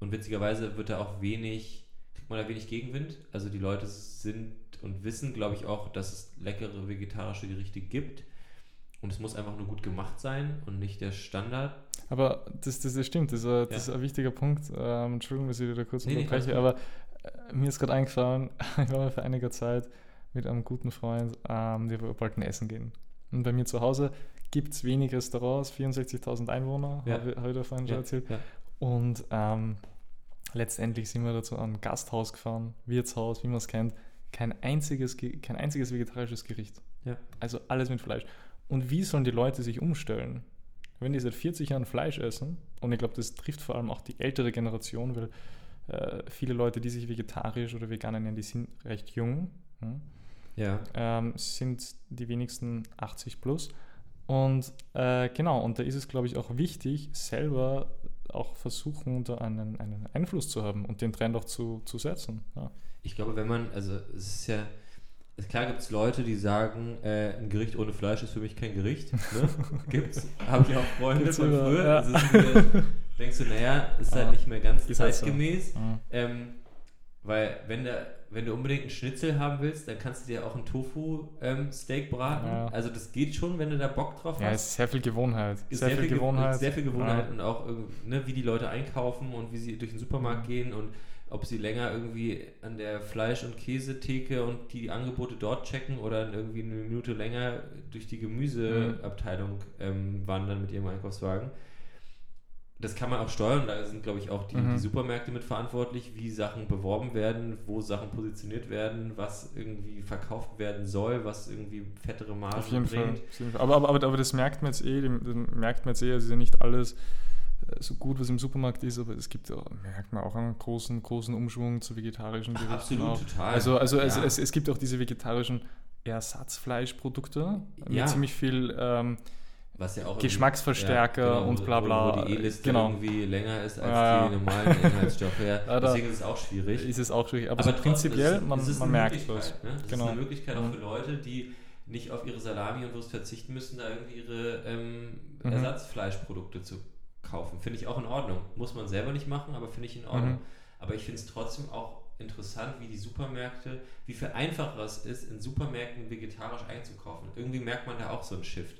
Speaker 2: und witzigerweise wird da auch wenig, kriegt man da wenig Gegenwind. Also die Leute sind und wissen, glaube ich, auch, dass es leckere vegetarische Gerichte gibt. Und es muss einfach nur gut gemacht sein und nicht der Standard.
Speaker 1: Aber das, das, das stimmt, das, ist ein- das
Speaker 2: Ja.
Speaker 1: ist ein wichtiger Punkt. Ähm, Entschuldigung, dass ich dir da kurz
Speaker 2: Nee,
Speaker 1: unterbreche, aber mir ist gerade eingefallen, <laughs> ich war mal vor einiger Zeit mit einem guten Freund, ähm, wir wollten essen gehen. Und bei mir zu Hause gibt es wenig Restaurants, 64.000 Einwohner,
Speaker 2: Ja.
Speaker 1: habe hab ich da vorhin schon
Speaker 2: Ja,
Speaker 1: erzählt.
Speaker 2: ja.
Speaker 1: Und ähm, letztendlich sind wir dazu an ein Gasthaus gefahren, Wirtshaus, wie man es kennt. Kein einziges, Ge- kein einziges vegetarisches Gericht.
Speaker 2: Ja.
Speaker 1: Also alles mit Fleisch. Und wie sollen die Leute sich umstellen? Wenn die seit 40 Jahren Fleisch essen, und ich glaube, das trifft vor allem auch die ältere Generation, weil äh, viele Leute, die sich vegetarisch oder vegan ernähren, die sind recht jung. Hm?
Speaker 2: Ja.
Speaker 1: ähm, sind die wenigsten 80 plus. Und äh, genau, und da ist es, glaube ich, auch wichtig, selber auch versuchen, da einen, einen Einfluss zu haben und den Trend auch zu, zu setzen. Ja.
Speaker 2: Ich glaube, wenn man, also es ist ja, es- klar gibt es Leute, die sagen, äh, ein Gericht ohne Fleisch ist für mich kein Gericht. Ne? <laughs> Gibt's. Habe ich auch Freunde von früher.
Speaker 1: ja.
Speaker 2: Also es ist <laughs> denkst du, naja, ist halt nicht mehr ganz
Speaker 1: halt so.
Speaker 2: zeitgemäß.
Speaker 1: Ja.
Speaker 2: Ähm, weil wenn, da, wenn du unbedingt einen Schnitzel haben willst, dann kannst du dir auch ein Tofu-Steak braten.
Speaker 1: Ja.
Speaker 2: Also das geht schon, wenn du da Bock drauf
Speaker 1: ja,
Speaker 2: hast.
Speaker 1: es ist sehr viel Gewohnheit.
Speaker 2: Ist
Speaker 1: Sehr, viel
Speaker 2: Ge-
Speaker 1: Gewohnheit.
Speaker 2: Sehr viel Gewohnheit
Speaker 1: Ja.
Speaker 2: und auch ne, wie die Leute einkaufen und wie sie durch den Supermarkt gehen und ob sie länger irgendwie an der Fleisch- und Käsetheke und die Angebote dort checken oder irgendwie eine Minute länger durch die Gemüseabteilung ähm, wandern mit ihrem Einkaufswagen. Das kann man auch steuern, da sind, glaube ich, auch die,
Speaker 1: Mhm.
Speaker 2: die Supermärkte mit verantwortlich, wie Sachen beworben werden, wo Sachen positioniert werden, was irgendwie verkauft werden soll, was irgendwie fettere Margen
Speaker 1: Auf jeden, Fall,
Speaker 2: bringt.
Speaker 1: auf jeden Fall. Aber, aber, aber, aber das merkt man jetzt eh, das merkt man jetzt eh, es ist ja nicht alles so gut, was im Supermarkt ist, aber es gibt auch, merkt man auch einen großen, großen Umschwung zu vegetarischen Gerichten.
Speaker 2: absolut,
Speaker 1: auch.
Speaker 2: total.
Speaker 1: Also, also es,
Speaker 2: Ja.
Speaker 1: es, es gibt auch diese vegetarischen Ersatzfleischprodukte
Speaker 2: Ja.
Speaker 1: mit ziemlich viel ähm,
Speaker 2: Was ja auch
Speaker 1: Geschmacksverstärker
Speaker 2: irgendwie-
Speaker 1: und
Speaker 2: wo-
Speaker 1: bla bla.
Speaker 2: Wo, die E-Liste
Speaker 1: Genau.
Speaker 2: irgendwie länger ist als
Speaker 1: Ja, ja.
Speaker 2: die normalen <laughs> Inhaltsstoffe. Ja,
Speaker 1: Ja,
Speaker 2: deswegen ist es auch schwierig.
Speaker 1: ist es auch schwierig. Aber,
Speaker 2: Aber
Speaker 1: so prinzipiell,
Speaker 2: es ist-
Speaker 1: man,
Speaker 2: es ist
Speaker 1: man merkt was.
Speaker 2: Ne? Das
Speaker 1: Genau.
Speaker 2: ist eine Möglichkeit auch
Speaker 1: Mhm.
Speaker 2: für Leute, die nicht auf ihre Salami und Wurst verzichten müssen, da irgendwie ihre ähm,
Speaker 1: Mhm.
Speaker 2: Ersatzfleischprodukte zu kaufen. Finde ich auch in Ordnung. Muss man selber nicht machen, aber finde ich in Ordnung.
Speaker 1: Mhm.
Speaker 2: Aber ich finde es trotzdem auch interessant, wie die Supermärkte, wie viel einfacher es ist, in Supermärkten vegetarisch einzukaufen. Irgendwie merkt man da auch so einen Shift.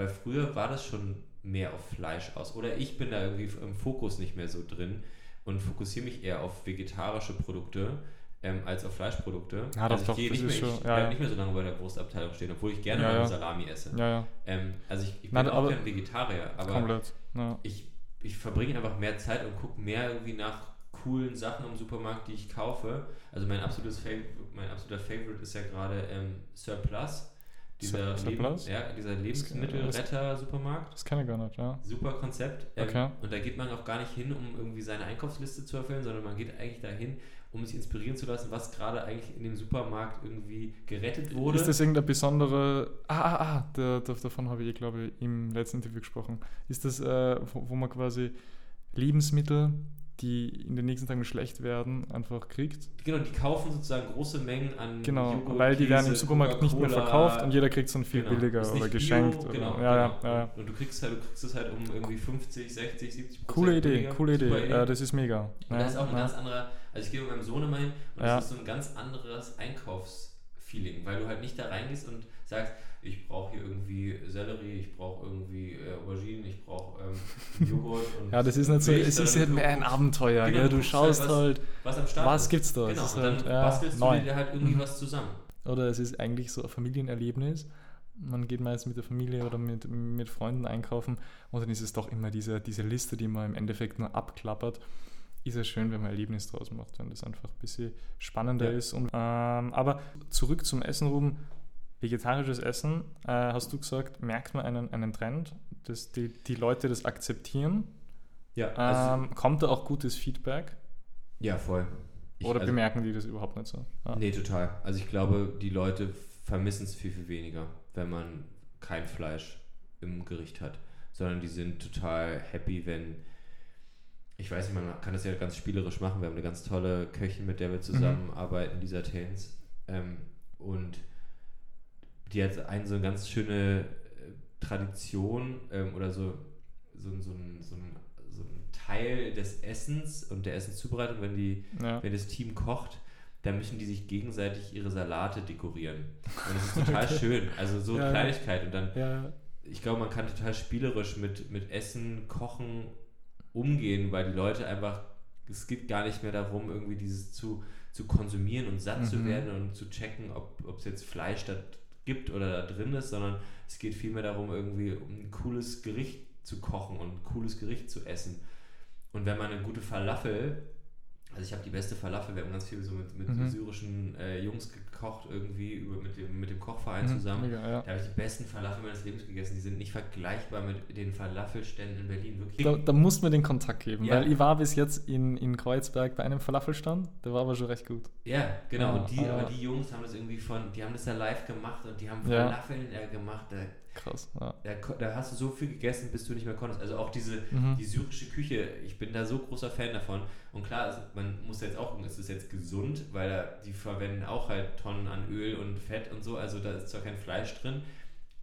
Speaker 2: Weil früher war das schon mehr auf Fleisch aus. Oder ich bin da irgendwie im Fokus nicht mehr so drin und fokussiere mich eher auf vegetarische Produkte ähm, als auf Fleischprodukte.
Speaker 1: Ja,
Speaker 2: also ich gehe nicht, mehr, ich
Speaker 1: ja, ja.
Speaker 2: nicht mehr so lange bei der Wurstabteilung stehen, obwohl ich gerne
Speaker 1: Ja,
Speaker 2: mal. Salami esse. Ähm, also ich, ich bin
Speaker 1: Nein,
Speaker 2: auch kein Vegetarier, aber
Speaker 1: komplett.
Speaker 2: Ich, ich verbringe einfach mehr Zeit und gucke mehr irgendwie nach coolen Sachen im Supermarkt, die ich kaufe. Also mein absolutes Favorite, mein absoluter Favorite ist ja gerade ähm, Surplus. Dieser, Leben, ja, dieser
Speaker 1: Das-
Speaker 2: Lebensmittelretter-Supermarkt.
Speaker 1: Das kann ich gar nicht, ja.
Speaker 2: Super Konzept. Ähm,
Speaker 1: Okay.
Speaker 2: Und da geht man auch gar nicht hin, um irgendwie seine Einkaufsliste zu erfüllen, sondern man geht eigentlich dahin, um sich inspirieren zu lassen, was gerade eigentlich in dem Supermarkt irgendwie gerettet wurde.
Speaker 1: Ist das irgendeine besondere. Ah, ah, ah, der, davon habe ich, glaube ich, im letzten Interview gesprochen. Ist das, äh, wo, wo man quasi Lebensmittel, die in den nächsten Tagen schlecht werden, einfach kriegt?
Speaker 2: Genau, die kaufen sozusagen große Mengen an
Speaker 1: Genau,
Speaker 2: Joghurt,
Speaker 1: weil die werden im
Speaker 2: Käse,
Speaker 1: Supermarkt nicht mehr verkauft und jeder kriegt es dann viel
Speaker 2: Genau.
Speaker 1: billiger oder
Speaker 2: nicht
Speaker 1: geschenkt.
Speaker 2: Bio,
Speaker 1: oder,
Speaker 2: genau,
Speaker 1: ja, ja,
Speaker 2: genau.
Speaker 1: ja, ja.
Speaker 2: Und, du kriegst halt, du kriegst es halt um irgendwie 50, 60, 70%
Speaker 1: Coole Idee,
Speaker 2: billiger.
Speaker 1: coole Idee.
Speaker 2: Super
Speaker 1: Ja, das ist mega.
Speaker 2: Und
Speaker 1: ja,
Speaker 2: das ist auch ein ganz anderer, also ich gehe mit meinem Sohn immer hin und das ist so ein ganz anderes Einkaufsfeeling, weil du halt nicht da reingehst und sagst, ich brauche hier irgendwie Sellerie, ich brauche irgendwie äh, Auberginen, ich brauche ähm, <laughs> Joghurt und
Speaker 1: Ja, das ist nicht so,
Speaker 2: Milch,
Speaker 1: es ist halt mehr ein Abenteuer.
Speaker 2: Genau,
Speaker 1: gell?
Speaker 2: du
Speaker 1: Du schaust
Speaker 2: halt, was-
Speaker 1: halt,
Speaker 2: was
Speaker 1: was gibt's da?
Speaker 2: Genau, und dann
Speaker 1: halt, ja,
Speaker 2: bastelst du dir halt irgendwie
Speaker 1: Mhm.
Speaker 2: was zusammen.
Speaker 1: Oder es ist eigentlich so ein Familienerlebnis. Man geht meist mit der Familie oder mit, mit Freunden einkaufen und dann ist es doch immer diese, diese Liste, die man im Endeffekt nur abklappert. Ist ja schön, wenn man Erlebnis draus macht, wenn das einfach ein bisschen spannender
Speaker 2: Ja.
Speaker 1: ist. Und, ähm, aber zurück zum Essen, Ruben. Vegetarisches Essen, äh, hast du gesagt, merkt man einen, einen Trend, dass die, die Leute das akzeptieren?
Speaker 2: Ja, also,
Speaker 1: Ähm, kommt da auch gutes Feedback?
Speaker 2: ja voll. Ich-
Speaker 1: Oder
Speaker 2: also,
Speaker 1: bemerken die das überhaupt nicht so? Ja.
Speaker 2: Nee, total. Also ich glaube, die Leute vermissen es viel, viel weniger, wenn man kein Fleisch im Gericht hat. Sondern die sind total happy, wenn. Ich weiß nicht, man kann das ja ganz spielerisch machen. Wir haben eine ganz tolle Köchin, mit der wir zusammenarbeiten, Lisa Tains. Ähm, und die hat eine so eine ganz schöne äh, Tradition ähm, oder so, so, so, ein, so, ein, so ein Teil des Essens und der Essenszubereitung, wenn die
Speaker 1: Ja.
Speaker 2: wenn das Team kocht, dann müssen die sich gegenseitig ihre Salate dekorieren. Und das ist total <laughs> schön. Also so
Speaker 1: ja.
Speaker 2: Kleinigkeit. Und dann,
Speaker 1: Ja,
Speaker 2: ich glaube, man kann total spielerisch mit, mit Essen, Kochen umgehen, weil die Leute einfach, es geht gar nicht mehr darum, irgendwie dieses zu, zu konsumieren und satt zu
Speaker 1: Mhm.
Speaker 2: werden und zu checken, ob ob es jetzt Fleisch da gibt oder da drin ist, sondern es geht vielmehr darum, irgendwie um ein cooles Gericht zu kochen und ein cooles Gericht zu essen. Und wenn man eine gute Falafel, also ich habe die beste Falafel, wir haben ganz viel so mit, mit
Speaker 1: Mhm.
Speaker 2: syrischen äh, Jungs gekocht, irgendwie über, mit, dem, mit dem Kochverein
Speaker 1: Mhm,
Speaker 2: zusammen.
Speaker 1: Mega, ja.
Speaker 2: Da habe ich die besten Falafel meines Lebens gegessen. Die sind nicht vergleichbar mit den Falafelständen in Berlin. Wirklich.
Speaker 1: Da, da muss man den Kontakt geben,
Speaker 2: Ja.
Speaker 1: weil ich war bis jetzt in, in Kreuzberg bei einem Falafelstand, der war aber schon recht gut.
Speaker 2: Ja, genau.
Speaker 1: Ja,
Speaker 2: und die,
Speaker 1: aber-
Speaker 2: aber die Jungs haben das irgendwie von, die haben das da live gemacht und die haben
Speaker 1: Ja.
Speaker 2: Falafeln äh, gemacht. Da,
Speaker 1: Krass. Ja.
Speaker 2: da, da hast du so viel gegessen, bis du nicht mehr konntest. Also auch diese,
Speaker 1: Mhm.
Speaker 2: die syrische Küche, ich bin da so großer Fan davon. Und klar, man muss jetzt auch gucken, ist es jetzt gesund, weil da, die verwenden auch halt Tonnen an Öl und Fett und so. Also da ist zwar kein Fleisch drin,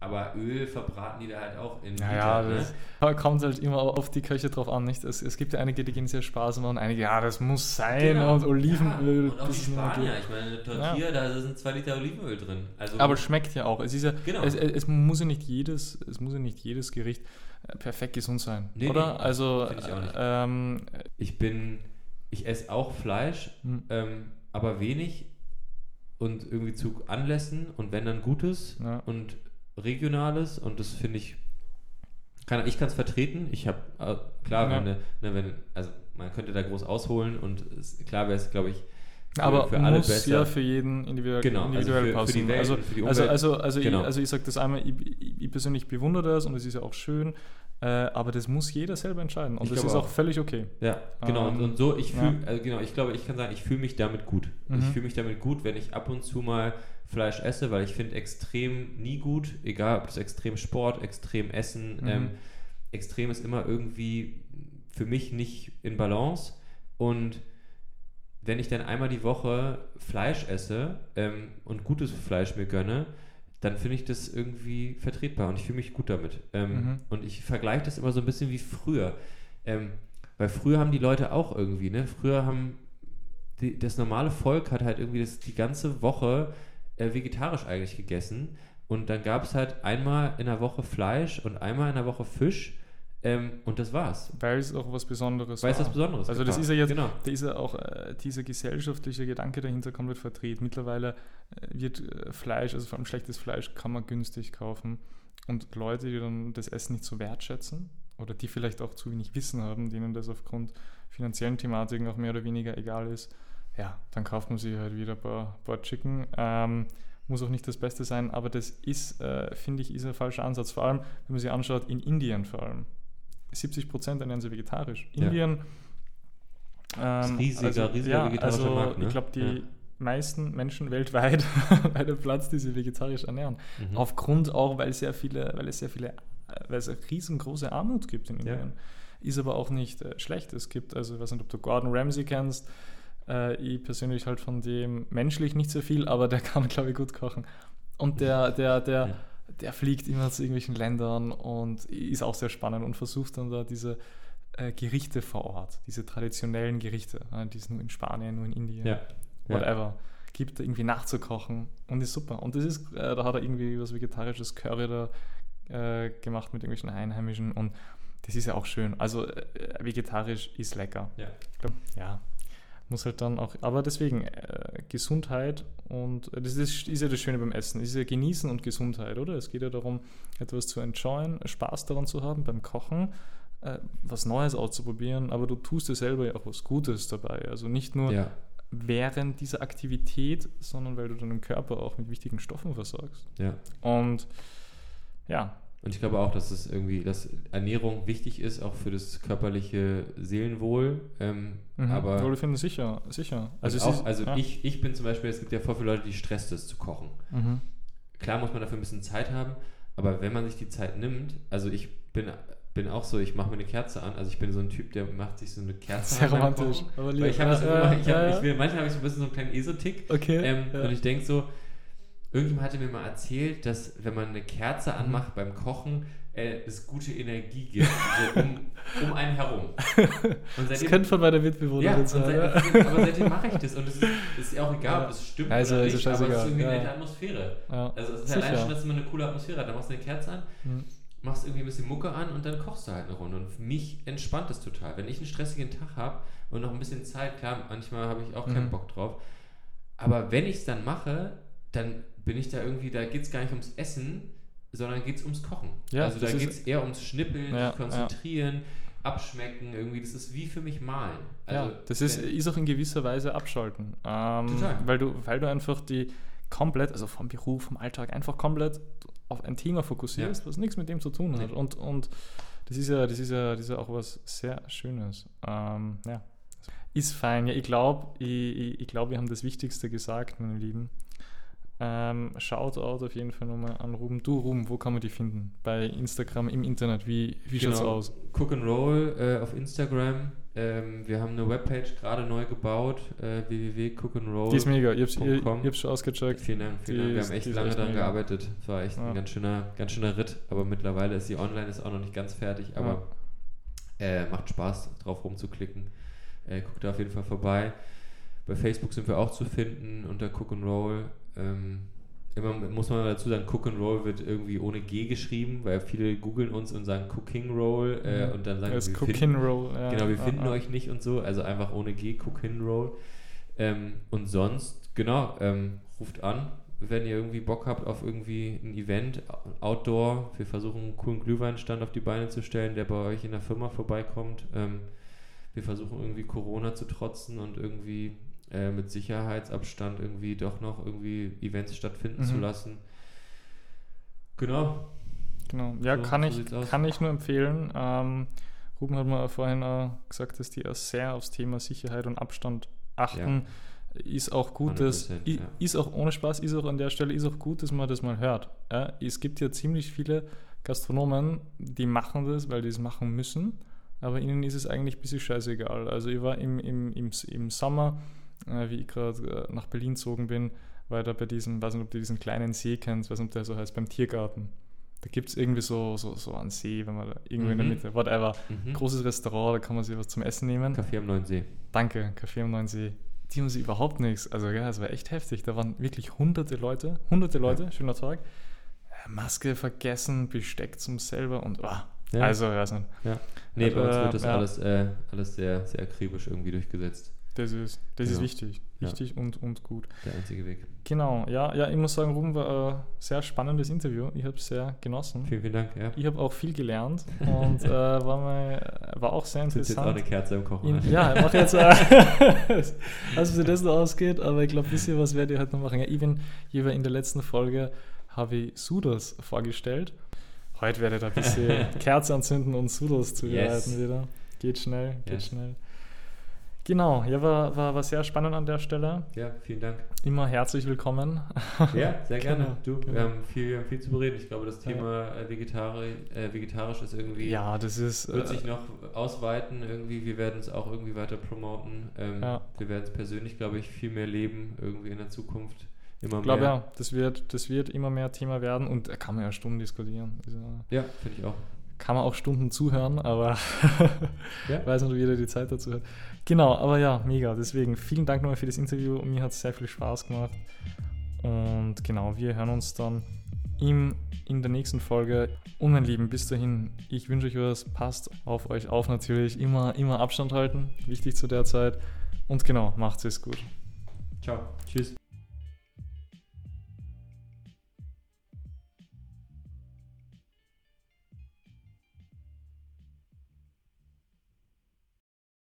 Speaker 2: aber Öl verbraten die da halt auch in
Speaker 1: Ja, ja,
Speaker 2: Liter,
Speaker 1: das
Speaker 2: ne?
Speaker 1: kommt halt immer auf die Köche drauf an. Nicht? Es, es gibt ja einige, die gehen sehr Spaß machen, einige, ja, das muss sein
Speaker 2: Genau.
Speaker 1: und Olivenöl.
Speaker 2: Ja, und auch die Spanier, ich meine, eine Tortilla, da sind zwei Liter Olivenöl drin. Also,
Speaker 1: Aber es schmeckt ja auch. Es, ist ja,
Speaker 2: Genau.
Speaker 1: es, es, muss ja nicht jedes, es muss ja nicht jedes Gericht äh, perfekt gesund sein,
Speaker 2: Nee,
Speaker 1: oder?
Speaker 2: nee,
Speaker 1: also
Speaker 2: ich auch nicht.
Speaker 1: ähm,
Speaker 2: ich bin, ich esse auch Fleisch,
Speaker 1: hm,
Speaker 2: ähm, aber wenig und irgendwie zu Anlässen und wenn dann Gutes
Speaker 1: ja.
Speaker 2: und Regionales und das finde ich, kann, ich kann es vertreten. Ich habe, äh, klar,
Speaker 1: Ja.
Speaker 2: wenn, ne, wenn, also man könnte da groß ausholen und es, klar wäre es, glaube ich, für,
Speaker 1: aber
Speaker 2: für alle
Speaker 1: muss
Speaker 2: besser.
Speaker 1: ja für jeden individuell,
Speaker 2: Genau, also
Speaker 1: individuell
Speaker 2: für- für
Speaker 1: passen.
Speaker 2: die Welt
Speaker 1: also,
Speaker 2: für die
Speaker 1: also,
Speaker 2: Umwelt.
Speaker 1: also, also,
Speaker 2: Genau.
Speaker 1: ich, also ich sage das einmal, ich, ich persönlich bewundere das und es ist ja auch schön. Äh, aber das muss jeder selber entscheiden. Und
Speaker 2: Ich
Speaker 1: das ist auch
Speaker 2: auch.
Speaker 1: völlig okay.
Speaker 2: Ja, genau. und,
Speaker 1: Ähm,
Speaker 2: und so, ich
Speaker 1: ja.
Speaker 2: fühle, also genau, ich glaube, ich kann sagen, ich fühle mich damit gut. Ich
Speaker 1: Mhm.
Speaker 2: fühle mich damit gut, wenn ich ab und zu mal Fleisch esse, weil ich finde extrem nie gut, egal ob das extrem Sport, extrem Essen,
Speaker 1: Mhm.
Speaker 2: ähm, extrem ist immer irgendwie für mich nicht in Balance. Und wenn ich dann einmal die Woche Fleisch esse ähm, und gutes Fleisch mir gönne, dann finde ich das irgendwie vertretbar und ich fühle mich gut damit. Ähm,
Speaker 1: Mhm.
Speaker 2: Und ich vergleiche das immer so ein bisschen wie früher. Ähm, weil früher haben die Leute auch irgendwie, ne? Früher haben die, das normale Volk hat halt irgendwie das, die ganze Woche äh, vegetarisch eigentlich gegessen. Und dann gab es halt einmal in der Woche Fleisch und einmal in der Woche Fisch. Ähm, und das war's.
Speaker 1: Weil es auch was Besonderes
Speaker 2: Weil es was Besonderes
Speaker 1: Also das
Speaker 2: war.
Speaker 1: ist ja jetzt,
Speaker 2: Genau.
Speaker 1: da ist ja auch äh, dieser gesellschaftliche Gedanke dahinter komplett verdreht. Mittlerweile äh, wird äh, Fleisch, also vor allem schlechtes Fleisch, kann man günstig kaufen. Und Leute, die dann das Essen nicht so wertschätzen oder die vielleicht auch zu wenig Wissen haben, denen das aufgrund finanziellen Thematiken auch mehr oder weniger egal ist, ja, dann kauft man sich halt wieder ein paar, paar Chicken. Ähm, muss auch nicht das Beste sein, aber das ist, äh, finde ich, ist ein falscher Ansatz. Vor allem, wenn man sich anschaut, in Indien vor allem. 70 Prozent ernähren sie vegetarisch.
Speaker 2: Ja.
Speaker 1: Indien.
Speaker 2: ein riesiger, riesiger
Speaker 1: ja,
Speaker 2: vegetarischer
Speaker 1: also
Speaker 2: Markt, ne?
Speaker 1: Ich glaube, die
Speaker 2: Ja.
Speaker 1: meisten Menschen weltweit <laughs> haben einen Platz, die sie vegetarisch ernähren.
Speaker 2: Mhm.
Speaker 1: Aufgrund auch, weil sehr viele, weil es sehr viele, weil es eine riesengroße Armut gibt in
Speaker 2: Ja.
Speaker 1: Indien. Ist aber auch nicht äh, schlecht. Es gibt, also ich weiß nicht, ob du Gordon Ramsay kennst. Äh, ich persönlich halt von dem menschlich nicht so viel, aber der <laughs> kann, glaube ich, gut kochen. Und der, der, der,
Speaker 2: Ja.
Speaker 1: Der fliegt immer zu irgendwelchen Ländern und ist auch sehr spannend und versucht dann da diese äh, Gerichte vor Ort, diese traditionellen Gerichte, äh, die es nur in Spanien, nur in Indien,
Speaker 2: Ja. Ja.
Speaker 1: whatever, gibt, irgendwie nachzukochen und ist super. Und das ist, äh, da hat er irgendwie was vegetarisches Curry da äh, gemacht mit irgendwelchen Einheimischen und das ist ja auch schön. Also äh, vegetarisch ist lecker.
Speaker 2: Ja.
Speaker 1: Ich glaub, ja, muss halt dann auch, aber deswegen äh, Gesundheit und äh, das ist, ist ja das Schöne beim Essen, es ist ja Genießen und Gesundheit, oder? Es geht ja darum, etwas zu enjoyen, Spaß daran zu haben beim Kochen, äh, was Neues auszuprobieren, aber du tust dir selber ja auch was Gutes dabei. Also nicht nur
Speaker 2: Ja.
Speaker 1: während dieser Aktivität, sondern weil du deinen Körper auch mit wichtigen Stoffen versorgst.
Speaker 2: ja.
Speaker 1: Und ja,
Speaker 2: Und ich glaube auch, dass es irgendwie, dass Ernährung wichtig ist, auch für das körperliche Seelenwohl. Ähm,
Speaker 1: mhm.
Speaker 2: aber
Speaker 1: Wohlbefinden sicher, sicher.
Speaker 2: also, auch,
Speaker 1: ist-
Speaker 2: also
Speaker 1: ja.
Speaker 2: ich, ich bin zum Beispiel, es gibt ja voll viele Leute, die stresst es zu kochen.
Speaker 1: Mhm.
Speaker 2: Klar muss man dafür ein bisschen Zeit haben, aber wenn man sich die Zeit nimmt, also ich bin, bin auch so, ich mache mir eine Kerze an, also ich bin so ein Typ, der macht sich so eine Kerze
Speaker 1: Sehr
Speaker 2: an beim
Speaker 1: romantisch.
Speaker 2: Kochen.
Speaker 1: Aber
Speaker 2: Weil
Speaker 1: lieb.
Speaker 2: ich habe das
Speaker 1: Ja,
Speaker 2: immer,
Speaker 1: ja,
Speaker 2: ich, hab,
Speaker 1: ja,
Speaker 2: ich will, manchmal habe ich so ein bisschen so einen kleinen Esotick
Speaker 1: Okay.
Speaker 2: ähm,
Speaker 1: ja.
Speaker 2: und ich denke so, irgendjemand hatte mir mal erzählt, dass wenn man eine Kerze
Speaker 1: Mhm.
Speaker 2: anmacht beim Kochen, äh, es gute Energie gibt, so um, um einen herum. Und
Speaker 1: das könnte von meiner Mitbewohnerin
Speaker 2: ja,
Speaker 1: sein.
Speaker 2: seit,
Speaker 1: ja.
Speaker 2: deswegen- aber seitdem mache ich das und es ist, ist ja auch egal, ob es stimmt
Speaker 1: Also,
Speaker 2: oder nicht,
Speaker 1: ja
Speaker 2: aber es ist irgendwie eine
Speaker 1: ja.
Speaker 2: nette Atmosphäre.
Speaker 1: Ja.
Speaker 2: Also es ist ja
Speaker 1: Sicher.
Speaker 2: allein schon, dass man eine coole Atmosphäre hat. Da machst du eine Kerze an,
Speaker 1: Mhm.
Speaker 2: machst irgendwie ein bisschen Mucke an und dann kochst du halt eine Runde. Und für mich entspannt das total. Wenn ich einen stressigen Tag habe und noch ein bisschen Zeit, klar, manchmal habe ich auch keinen
Speaker 1: Mhm.
Speaker 2: Bock drauf. Aber wenn ich es dann mache, dann bin ich da irgendwie, da geht es gar nicht ums Essen, sondern geht es ums Kochen.
Speaker 1: Ja,
Speaker 2: also da geht es eher ums Schnippeln,
Speaker 1: Ja,
Speaker 2: konzentrieren, abschmecken, irgendwie. Das ist wie für mich malen. Also,
Speaker 1: ja, das ist, ist auch in gewisser Weise abschalten. Ähm,
Speaker 2: Total.
Speaker 1: Weil du, weil du einfach die komplett, also vom Beruf, vom Alltag, einfach komplett auf ein Thema fokussierst, was nichts mit dem zu tun hat. Und, und das ist ja, das ist ja, das ist ja auch was sehr Schönes. Ähm, ja. Ist fein. Ja, ich glaube, ich, ich, ich glaub, wir haben das Wichtigste gesagt, meine Lieben. Ähm, Shoutout auf jeden Fall nochmal an Ruben. Du, Ruben, wo kann man die finden? Bei Instagram, im Internet, wie, wie schaut's
Speaker 2: Genau.
Speaker 1: aus?
Speaker 2: Cook and Roll äh, auf Instagram. Ähm, wir haben eine Webpage gerade neu gebaut, äh, www.cookandroll.
Speaker 1: Die ist mega, ich, ich
Speaker 2: .com.
Speaker 1: hab's schon ausgecheckt.
Speaker 2: Vielen Dank, vielen
Speaker 1: Die
Speaker 2: Dank. Wir
Speaker 1: ist-
Speaker 2: haben echt lange
Speaker 1: echt
Speaker 2: daran
Speaker 1: mega.
Speaker 2: gearbeitet. Es war echt
Speaker 1: Ja.
Speaker 2: ein ganz schöner, ganz schöner Ritt, aber mittlerweile ist die online, ist auch noch nicht ganz fertig, aber äh, macht Spaß, drauf rumzuklicken. Äh, guckt da auf jeden Fall vorbei. Bei Facebook sind wir auch zu finden unter Cook and Roll. Ähm, immer muss man dazu sagen, Cook and Roll wird irgendwie ohne G geschrieben, weil viele googeln uns und sagen Cooking Roll äh,
Speaker 1: Mhm.
Speaker 2: und dann sagen
Speaker 1: Das
Speaker 2: wir
Speaker 1: Cookin
Speaker 2: finden-
Speaker 1: Roll. Ja,
Speaker 2: Genau, wir finden
Speaker 1: ja.
Speaker 2: euch nicht und so, also einfach ohne G, Cook Hin Roll. Ähm, und sonst, genau, ähm, ruft an, wenn ihr irgendwie Bock habt auf irgendwie ein Event, Outdoor. Wir versuchen einen coolen Glühweinstand auf die Beine zu stellen, der bei euch in der Firma vorbeikommt. Ähm, wir versuchen irgendwie Corona zu trotzen und irgendwie äh, mit Sicherheitsabstand irgendwie doch noch irgendwie Events stattfinden
Speaker 1: Mhm.
Speaker 2: zu lassen. Genau.
Speaker 1: Genau. Ja,
Speaker 2: So-
Speaker 1: kann,
Speaker 2: so
Speaker 1: ich, kann ich nur empfehlen. Ähm, Ruben hat mir vorhin auch gesagt, dass die auch sehr aufs Thema Sicherheit und Abstand achten. Ist auch gut, dass,
Speaker 2: 100%,
Speaker 1: i-
Speaker 2: ja.
Speaker 1: ist auch ohne Spaß, ist auch an der Stelle, ist auch gut, dass man das mal hört. Ja, es gibt ja ziemlich viele Gastronomen, die machen das, weil die es machen müssen, aber ihnen ist es eigentlich ein bisschen scheißegal. Also ich war im, im, im, im Sommer, äh, wie ich gerade äh, nach Berlin gezogen bin, war da bei diesem, weiß nicht, ob du diesen kleinen See kennst, weiß nicht, ob der so heißt, beim Tiergarten. Da gibt es irgendwie so, so, so einen See, wenn man da irgendwo in der
Speaker 2: Mhm.
Speaker 1: Mitte, whatever.
Speaker 2: Mhm.
Speaker 1: Großes Restaurant, da kann man sich was zum Essen nehmen.
Speaker 2: Kaffee am Neuen See.
Speaker 1: Danke, Café am Neuen See. Die haben sie überhaupt nichts. Also ja, es war echt heftig. Da waren wirklich hunderte Leute, hunderte Leute, schöner Tag. Äh, Maske vergessen, Besteck zum selber und ah,
Speaker 2: Ja.
Speaker 1: also ich weiß nicht.
Speaker 2: Nee,
Speaker 1: Also,
Speaker 2: bei uns wird das
Speaker 1: ja.
Speaker 2: alles, äh, alles sehr, sehr akribisch irgendwie durchgesetzt.
Speaker 1: Das ist, das ist
Speaker 2: Ja.
Speaker 1: wichtig.
Speaker 2: Ja.
Speaker 1: Wichtig und, und gut.
Speaker 2: Der einzige Weg.
Speaker 1: Genau, ja, ja, ich muss sagen, Ruben war ein sehr spannendes Interview. Ich habe es sehr genossen.
Speaker 2: Vielen, vielen Dank. Ja.
Speaker 1: Ich habe auch viel gelernt und äh, war, mal, war auch sehr
Speaker 2: Sitzt jetzt auch
Speaker 1: interessant.
Speaker 2: eine Kerze im Kochen.
Speaker 1: In, <laughs> ja, ich mache jetzt, äh, <laughs> also wie das noch ausgeht, aber ich glaube, ein bisschen was werde ich heute noch machen. Ja, ich bin, ich in der letzten Folge, habe ich Sudas vorgestellt. Heute werde ich da ein bisschen <laughs> Kerze anzünden und Sudas zubereiten
Speaker 2: Yes.
Speaker 1: wieder. Geht schnell, geht
Speaker 2: Yes.
Speaker 1: schnell. Genau, ja, war, war, war sehr spannend an der Stelle.
Speaker 2: Ja, vielen Dank.
Speaker 1: Immer herzlich willkommen.
Speaker 2: Ja, sehr gerne.
Speaker 1: Genau,
Speaker 2: du, wir
Speaker 1: genau.
Speaker 2: haben viel, wir haben viel zu bereden. Ich glaube, das. Thema äh, vegetari äh, vegetarisch ist irgendwie,
Speaker 1: Ja, das ist.
Speaker 2: wird
Speaker 1: Äh,
Speaker 2: sich noch ausweiten. Irgendwie, wir werden es auch irgendwie weiter promoten. Ähm,
Speaker 1: Ja.
Speaker 2: Wir werden es persönlich, glaube ich, viel mehr leben, irgendwie in der Zukunft. Immer
Speaker 1: ich glaube ja, das wird, das wird immer mehr Thema werden und da kann man ja Stunden diskutieren. Also,
Speaker 2: Ja, finde ich auch.
Speaker 1: kann man auch Stunden zuhören, aber
Speaker 2: Ja. <laughs>
Speaker 1: weiß nicht, wie jeder die Zeit dazu hat. Genau, aber ja, mega. Deswegen vielen Dank nochmal für das Interview. Mir hat es sehr viel Spaß gemacht. Und genau, wir hören uns dann im, in der nächsten Folge. Und mein Lieben, bis dahin, ich wünsche euch was. Passt auf euch auf natürlich. Immer, immer Abstand halten. Wichtig zu der Zeit. Und genau, macht es gut.
Speaker 2: Ciao. Tschüss.